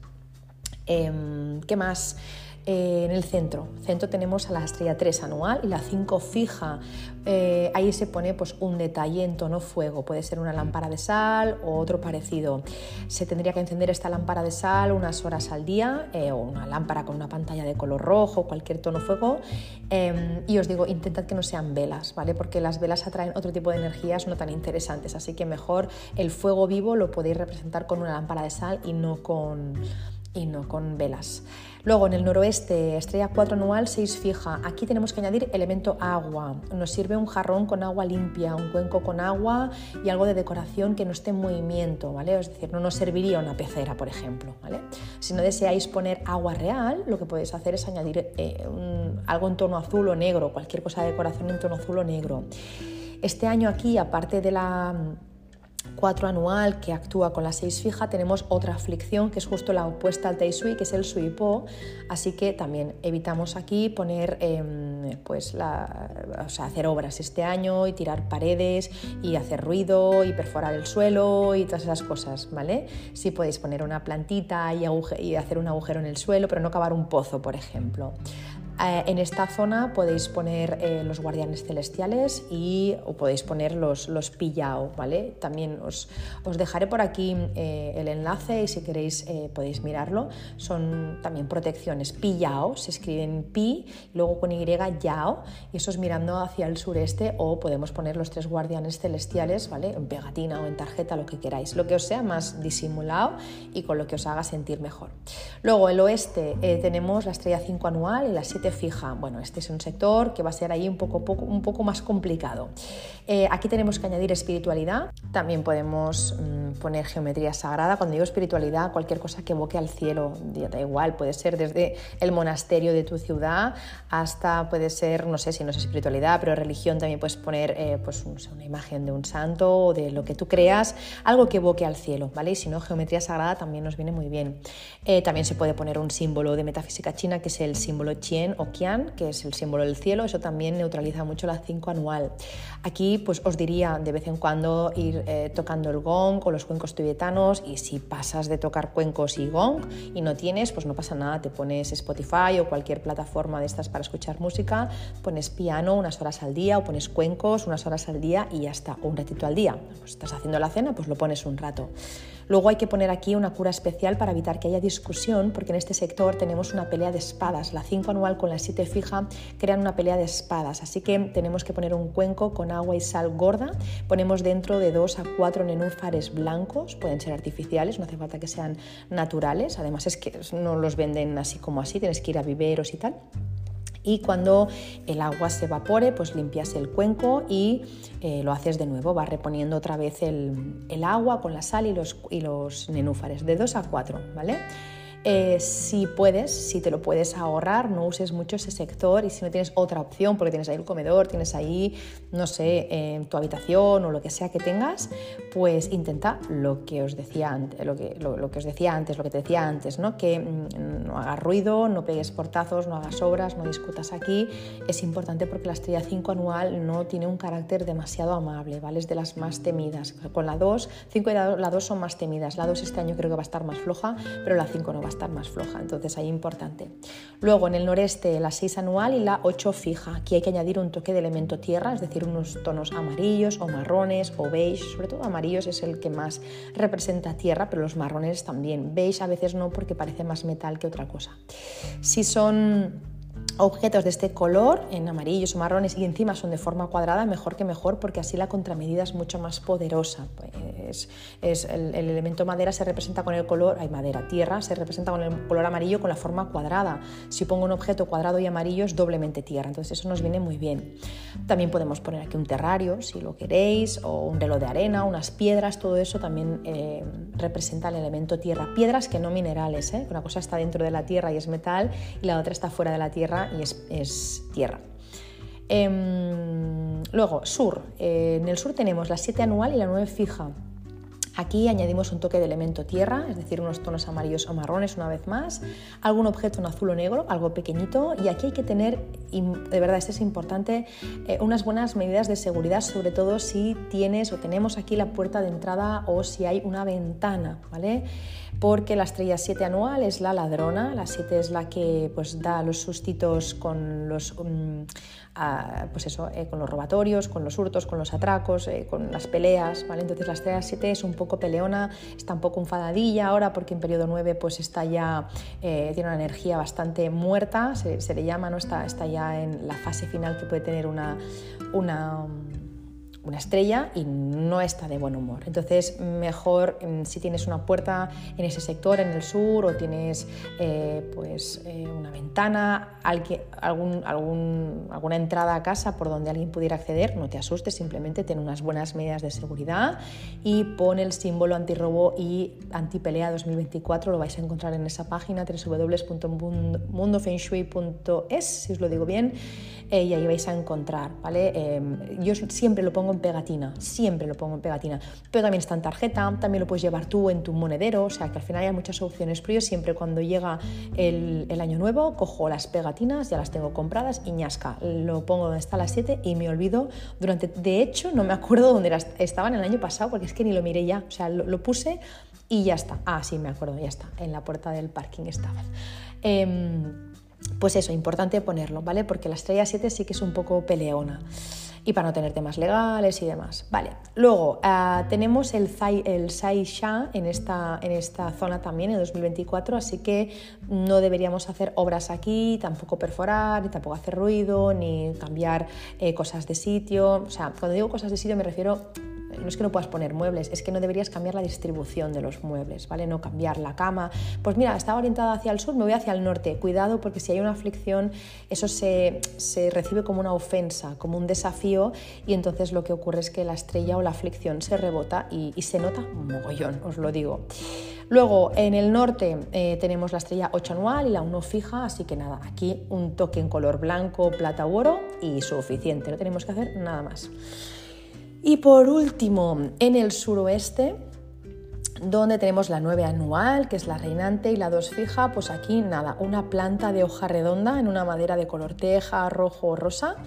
Em, ¿Qué más? Eh, en el centro. Centro tenemos a la estrella 3 anual y la 5 fija. Eh, ahí se pone pues, un detalle en tono fuego. Puede ser una lámpara de sal o otro parecido. Se tendría que encender esta lámpara de sal unas horas al día eh, o una lámpara con una pantalla de color rojo, cualquier tono fuego. Em, y os digo, intentad que no sean velas, ¿vale? Porque las velas atraen otro tipo de energías no tan interesantes. Así que mejor el fuego vivo lo podéis representar con una lámpara de sal y no con, y no con velas. Luego en el noroeste, estrella 4 anual, 6 fija. Aquí tenemos que añadir elemento agua. Nos sirve un jarrón con agua limpia, un cuenco con agua y algo de decoración que no esté en movimiento, ¿vale? Es decir, no nos serviría una pecera, por ejemplo, ¿vale? Si no deseáis poner agua real, lo que podéis hacer es añadir eh, algo en tono azul o negro, cualquier cosa de decoración en tono azul o negro. Este año aquí, aparte de la 4 anual que actúa con la 6 fija, tenemos otra aflicción que es justo la opuesta al Sui, que es el Suipo, así que también evitamos aquí poner, em, pues hacer obras este año y tirar paredes y hacer ruido y perforar el suelo y todas esas cosas, ¿vale? Sí podéis poner una plantita y hacer un agujero en el suelo, pero no cavar un pozo, por ejemplo. Eh, en esta zona podéis poner eh, los guardianes celestiales y o podéis poner los, los pillao, ¿vale? También os, os dejaré por aquí eh, el enlace y si queréis podéis mirarlo. Son también protecciones. Pillao, se escriben pi, luego con y yao, y eso es mirando hacia el sureste o podemos poner los tres guardianes celestiales, ¿vale? En pegatina o en tarjeta, lo que queráis. Lo que os sea más disimulado y con lo que os haga sentir mejor. Luego, el oeste, tenemos la estrella 5 anual y la 7 fija. Bueno, este es un sector que va a ser ahí un poco, un poco más complicado. Eh, aquí tenemos que añadir espiritualidad. También podemos mm, poner geometría sagrada. Cuando digo espiritualidad, cualquier cosa que evoque al cielo, da igual, puede ser desde el monasterio de tu ciudad hasta puede ser, no sé si no es espiritualidad, pero religión también puedes poner eh, pues, una imagen de un santo o de lo que tú creas, algo que evoque al cielo, ¿vale? Y si no, geometría sagrada también nos viene muy bien. Eh, también se puede poner un símbolo de metafísica china que es el símbolo Chien o Qian, que es el símbolo del cielo, eso también neutraliza mucho la 5 anual. Aquí pues os diría de vez en cuando ir eh, tocando el gong o los cuencos tibetanos y si pasas de tocar cuencos y gong y no tienes, pues no pasa nada, te pones Spotify o cualquier plataforma de estas para escuchar música, pones piano unas horas al día o pones cuencos unas horas al día y ya está, un ratito al día. Pues estás haciendo la cena, pues lo pones un rato. Luego hay que poner aquí una cura especial para evitar que haya discusión, porque en este sector tenemos una pelea de espadas. La 5 anual con la 7 fija crean una pelea de espadas, así que tenemos que poner un cuenco con agua y sal gorda. Ponemos dentro de 2 a 4 nenúfares blancos, pueden ser artificiales, no hace falta que sean naturales. Además es que no los venden así como así, tienes que ir a viveros y tal y cuando el agua se evapore, pues limpias el cuenco y eh, lo haces de nuevo, vas reponiendo otra vez el, agua con la sal y los, y los nenúfares, de 2 a 4, ¿vale? Eh, si puedes, si te lo puedes ahorrar, no uses mucho ese sector y si no tienes otra opción, porque tienes ahí el comedor, tienes ahí, no sé, en tu habitación o lo que sea que tengas, pues intenta lo que os decía antes, lo que, lo, que os decía antes, lo que te decía antes, ¿no? que mm, no hagas ruido, no pegues portazos, no hagas obras, no discutas aquí. Es importante porque la estrella 5 anual no tiene un carácter demasiado amable, ¿vale? Es de las más temidas. Con la 2, 5 y la 2 son más temidas. La 2 este año creo que va a estar más floja, pero la 5 no va a estar más floja, entonces ahí importante. Luego en el noreste la 6 anual y la 8 fija. Aquí hay que añadir un toque de elemento tierra, es decir, unos tonos amarillos o marrones o beige, sobre todo amarillos es el que más representa tierra, pero los marrones también. Beige a veces no porque parece más metal que otra cosa. Si son objetos de este color en amarillos o marrones y encima son de forma cuadrada, mejor que mejor porque así la contramedida es mucho más poderosa. Pues es, el, elemento madera se representa con el color, hay madera, tierra, se representa con el color amarillo con la forma cuadrada. Si pongo un objeto cuadrado y amarillo es doblemente tierra, entonces eso nos viene muy bien. También podemos poner aquí un terrario si lo queréis, o un reloj de arena, unas piedras, todo eso también eh, representa el elemento tierra. Piedras que no minerales, ¿eh? una cosa está dentro de la tierra y es metal y la otra está fuera de la tierra y es, tierra. Em, luego, sur. En el sur tenemos la 7 anual y la 9 fija. Aquí añadimos un toque de elemento tierra, es decir, unos tonos amarillos o marrones una vez más, algún objeto en azul o negro, algo pequeñito, y aquí hay que tener, de verdad, esto es importante, eh, unas buenas medidas de seguridad, sobre todo si tienes o tenemos aquí la puerta de entrada o si hay una ventana, ¿vale? Porque la estrella 7 anual es la ladrona, la 7 es la que pues, da los sustitos con los... Mm, pues eso, eh, con los robatorios, con los hurtos, con los atracos, eh, con las peleas. Entonces la estrella 7 es un poco peleona, está un poco enfadadilla ahora porque en periodo 9 pues está ya, eh, tiene una energía bastante muerta, se, le llama, ¿no? Está, está ya en la fase final que puede tener una, una una estrella y no está de buen humor. Entonces, mejor mm, si tienes una puerta en ese sector, en el sur, o tienes eh, pues, eh, una ventana, algún, alguna entrada a casa por donde alguien pudiera acceder, no te asustes, simplemente ten unas buenas medidas de seguridad y pon el símbolo antirrobo y antipelea 2024, lo vais a encontrar en esa página www.mundofengshui.es, si os lo digo bien, eh, y ahí vais a encontrar, ¿vale? yo siempre lo pongo en pegatina, siempre lo pongo en pegatina, pero también está en tarjeta, también lo puedes llevar tú en tu monedero, o sea que al final hay muchas opciones, pero yo siempre cuando llega el, año nuevo cojo las pegatinas, ya las tengo compradas y ñasca, lo pongo donde está las 7 y me olvido durante, de hecho no me acuerdo dónde estaban el año pasado porque es que ni lo miré ya, o sea, lo, puse y ya está, ah sí me acuerdo, ya está, en la puerta del parking estaban. Em, pues eso, importante ponerlo, ¿vale? Porque la estrella 7 sí que es un poco peleona y para no tener temas legales y demás. Vale, luego uh, tenemos el, el Saisha en esta, en esta zona también en 2024, así que no deberíamos hacer obras aquí, tampoco perforar, ni tampoco hacer ruido, ni cambiar eh, cosas de sitio. O sea, cuando digo cosas de sitio me refiero no es que no puedas poner muebles, es que no deberías cambiar la distribución de los muebles, ¿vale? No cambiar la cama. Pues mira, estaba orientada hacia el sur, me voy hacia el norte. Cuidado porque si hay una aflicción, eso se, recibe como una ofensa, como un desafío y entonces lo que ocurre es que la estrella o la aflicción se rebota y, se nota mogollón, os lo digo. Luego, en el norte eh, tenemos la estrella 8 anual y la 1 fija, así que nada, aquí un toque en color blanco, plata u oro y suficiente, no tenemos que hacer nada más. Y por último, en el suroeste, donde tenemos la 9 anual, que es la reinante, y la 2 fija, pues aquí nada, una planta de hoja redonda en una madera de color teja, rojo o rosa.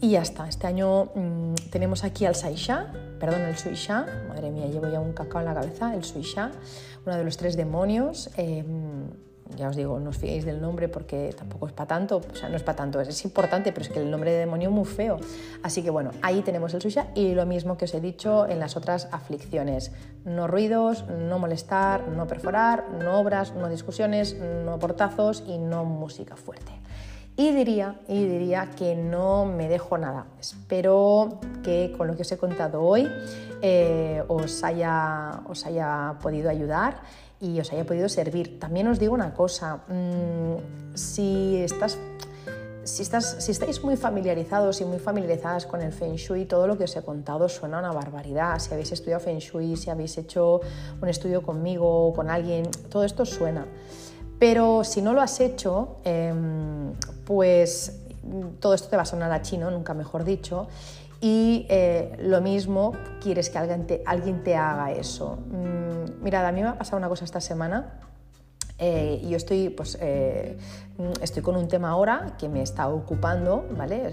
Y ya está, este año mm, tenemos aquí al Saisha, perdón, el Suisha, madre mía, llevo ya un cacao en la cabeza, el Suisha, uno de los tres demonios. Em, ya os digo, no os fiéis del nombre porque tampoco es para tanto, o sea, no es para tanto, es, importante, pero es que el nombre de demonio es muy feo. Así que bueno, ahí tenemos el suya y lo mismo que os he dicho en las otras aflicciones. No ruidos, no molestar, no perforar, no obras, no discusiones, no portazos y no música fuerte. Y diría, y diría que no me dejo nada. Espero que con lo que os he contado hoy eh, os, haya, os haya podido ayudar y os haya podido servir. También os digo una cosa, mm, si estás... Si, estás, si estáis muy familiarizados y muy familiarizadas con el Feng Shui, todo lo que os he contado suena una barbaridad. Si habéis estudiado Feng Shui, si habéis hecho un estudio conmigo o con alguien, todo esto suena. Pero si no lo has hecho, em, pues todo esto te va a sonar a chino, nunca mejor dicho, y eh, lo mismo quieres que alguien te, alguien te haga eso. Mm, mirad, a mí me ha pasado una cosa esta semana eh, yo estoy, pues, eh, estoy con un tema ahora que me está ocupando, ¿vale?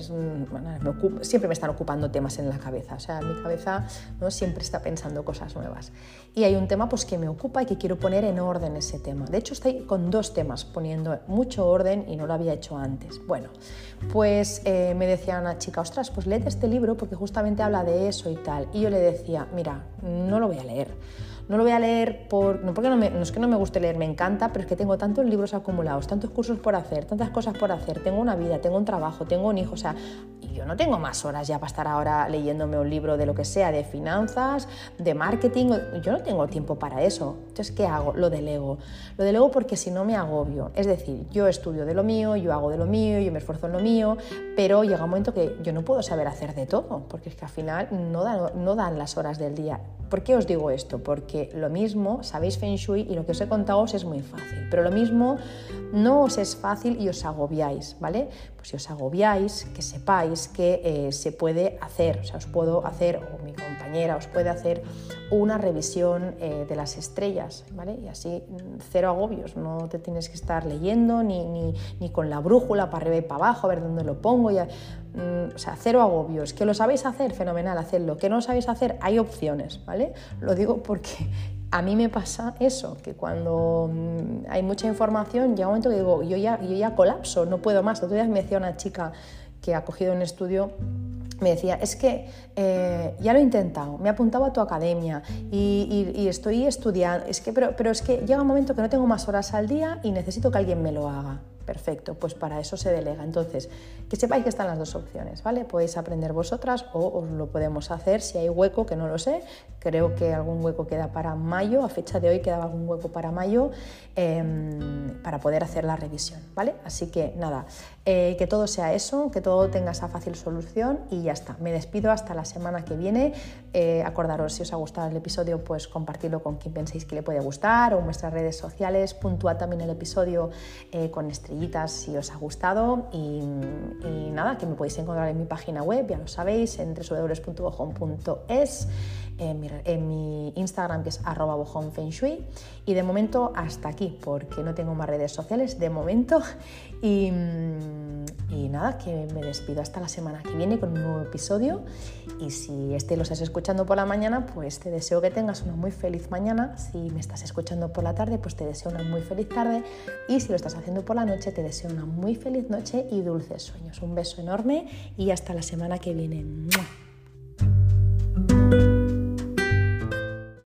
siempre me están ocupando temas en la cabeza, o sea, mi cabeza ¿no? siempre está pensando cosas nuevas. Y hay un tema pues, que me ocupa y que quiero poner en orden ese tema. De hecho, estoy con dos temas poniendo mucho orden y no lo había hecho antes. Bueno, pues eh, me decía una chica, ostras, pues léete este libro porque justamente habla de eso y tal. Y yo le decía, mira, no lo voy a leer no lo voy a leer por, no, porque no, no, es que no me guste leer, me encanta, pero es que tengo tantos libros acumulados, tantos cursos por hacer, tantas cosas por hacer, tengo una vida, tengo un trabajo, tengo un hijo, o sea, yo no tengo más horas ya para estar ahora leyéndome un libro de lo que sea, de finanzas, de marketing, yo no tengo tiempo para eso. Entonces, ¿qué hago? Lo delego. Lo delego porque si no me agobio. Es decir, yo estudio de lo mío, yo hago de lo mío, yo me esfuerzo en lo mío, pero llega un momento que yo no puedo saber hacer de todo, porque es que al final no dan, no dan las horas del día. ¿Por qué os digo esto? Porque lo mismo, sabéis Feng Shui y lo que os he contado os es muy fácil, pero lo mismo no os es fácil y os agobiáis, ¿vale? Pues si os agobiáis, que sepáis que eh, se puede hacer, o sea, os puedo hacer, o mi compañera os puede hacer una revisión eh, de las estrellas, ¿vale? Y así mm, cero agobios, no te tienes que estar leyendo ni, ni, ni con la brújula para arriba y para abajo, a ver dónde lo pongo, ya, o sea, cero agobios. ¿Que lo sabéis hacer? Fenomenal, hacedlo. ¿Que no lo sabéis hacer? Hay opciones, ¿vale? Lo digo porque a mí me pasa eso, que cuando mm, hay mucha información llega un momento que digo, yo ya, yo ya colapso, no puedo más. Otro día me decía una chica que ha cogido un estudio me decía, es que eh, ya lo he intentado, me he apuntado a tu academia y, estoy estudiando, es que, pero, pero es que llega un momento que no tengo más horas al día y necesito que alguien me lo haga. Perfecto, pues para eso se delega. Entonces, que sepáis que están las dos opciones, ¿vale? Podéis aprender vosotras o os lo podemos hacer si hay hueco, que no lo sé. Creo que algún hueco queda para mayo, a fecha de hoy queda algún hueco para mayo em, para poder hacer la revisión, ¿vale? Así que nada, eh, que todo sea eso, que todo tenga esa fácil solución y ya está. Me despido hasta la semana que viene. Eh, acordaros, si os ha gustado el episodio, pues compartirlo con quien penséis que le puede gustar o en vuestras redes sociales. Puntuad también el episodio eh, con si os ha gustado. Y, nada, que me podéis encontrar en mi página web, ya lo sabéis, en www.home.es en mi, Instagram que es arroba Shui. Y de momento hasta aquí, porque no tengo más redes sociales de momento. Y, y nada, que me despido hasta la semana que viene con un nuevo episodio. Y si este lo estás escuchando por la mañana, pues te deseo que tengas una muy feliz mañana. Si me estás escuchando por la tarde, pues te deseo una muy feliz tarde. Y si lo estás haciendo por la noche, te deseo una muy feliz noche y dulces sueños. Un beso enorme y hasta la semana que viene.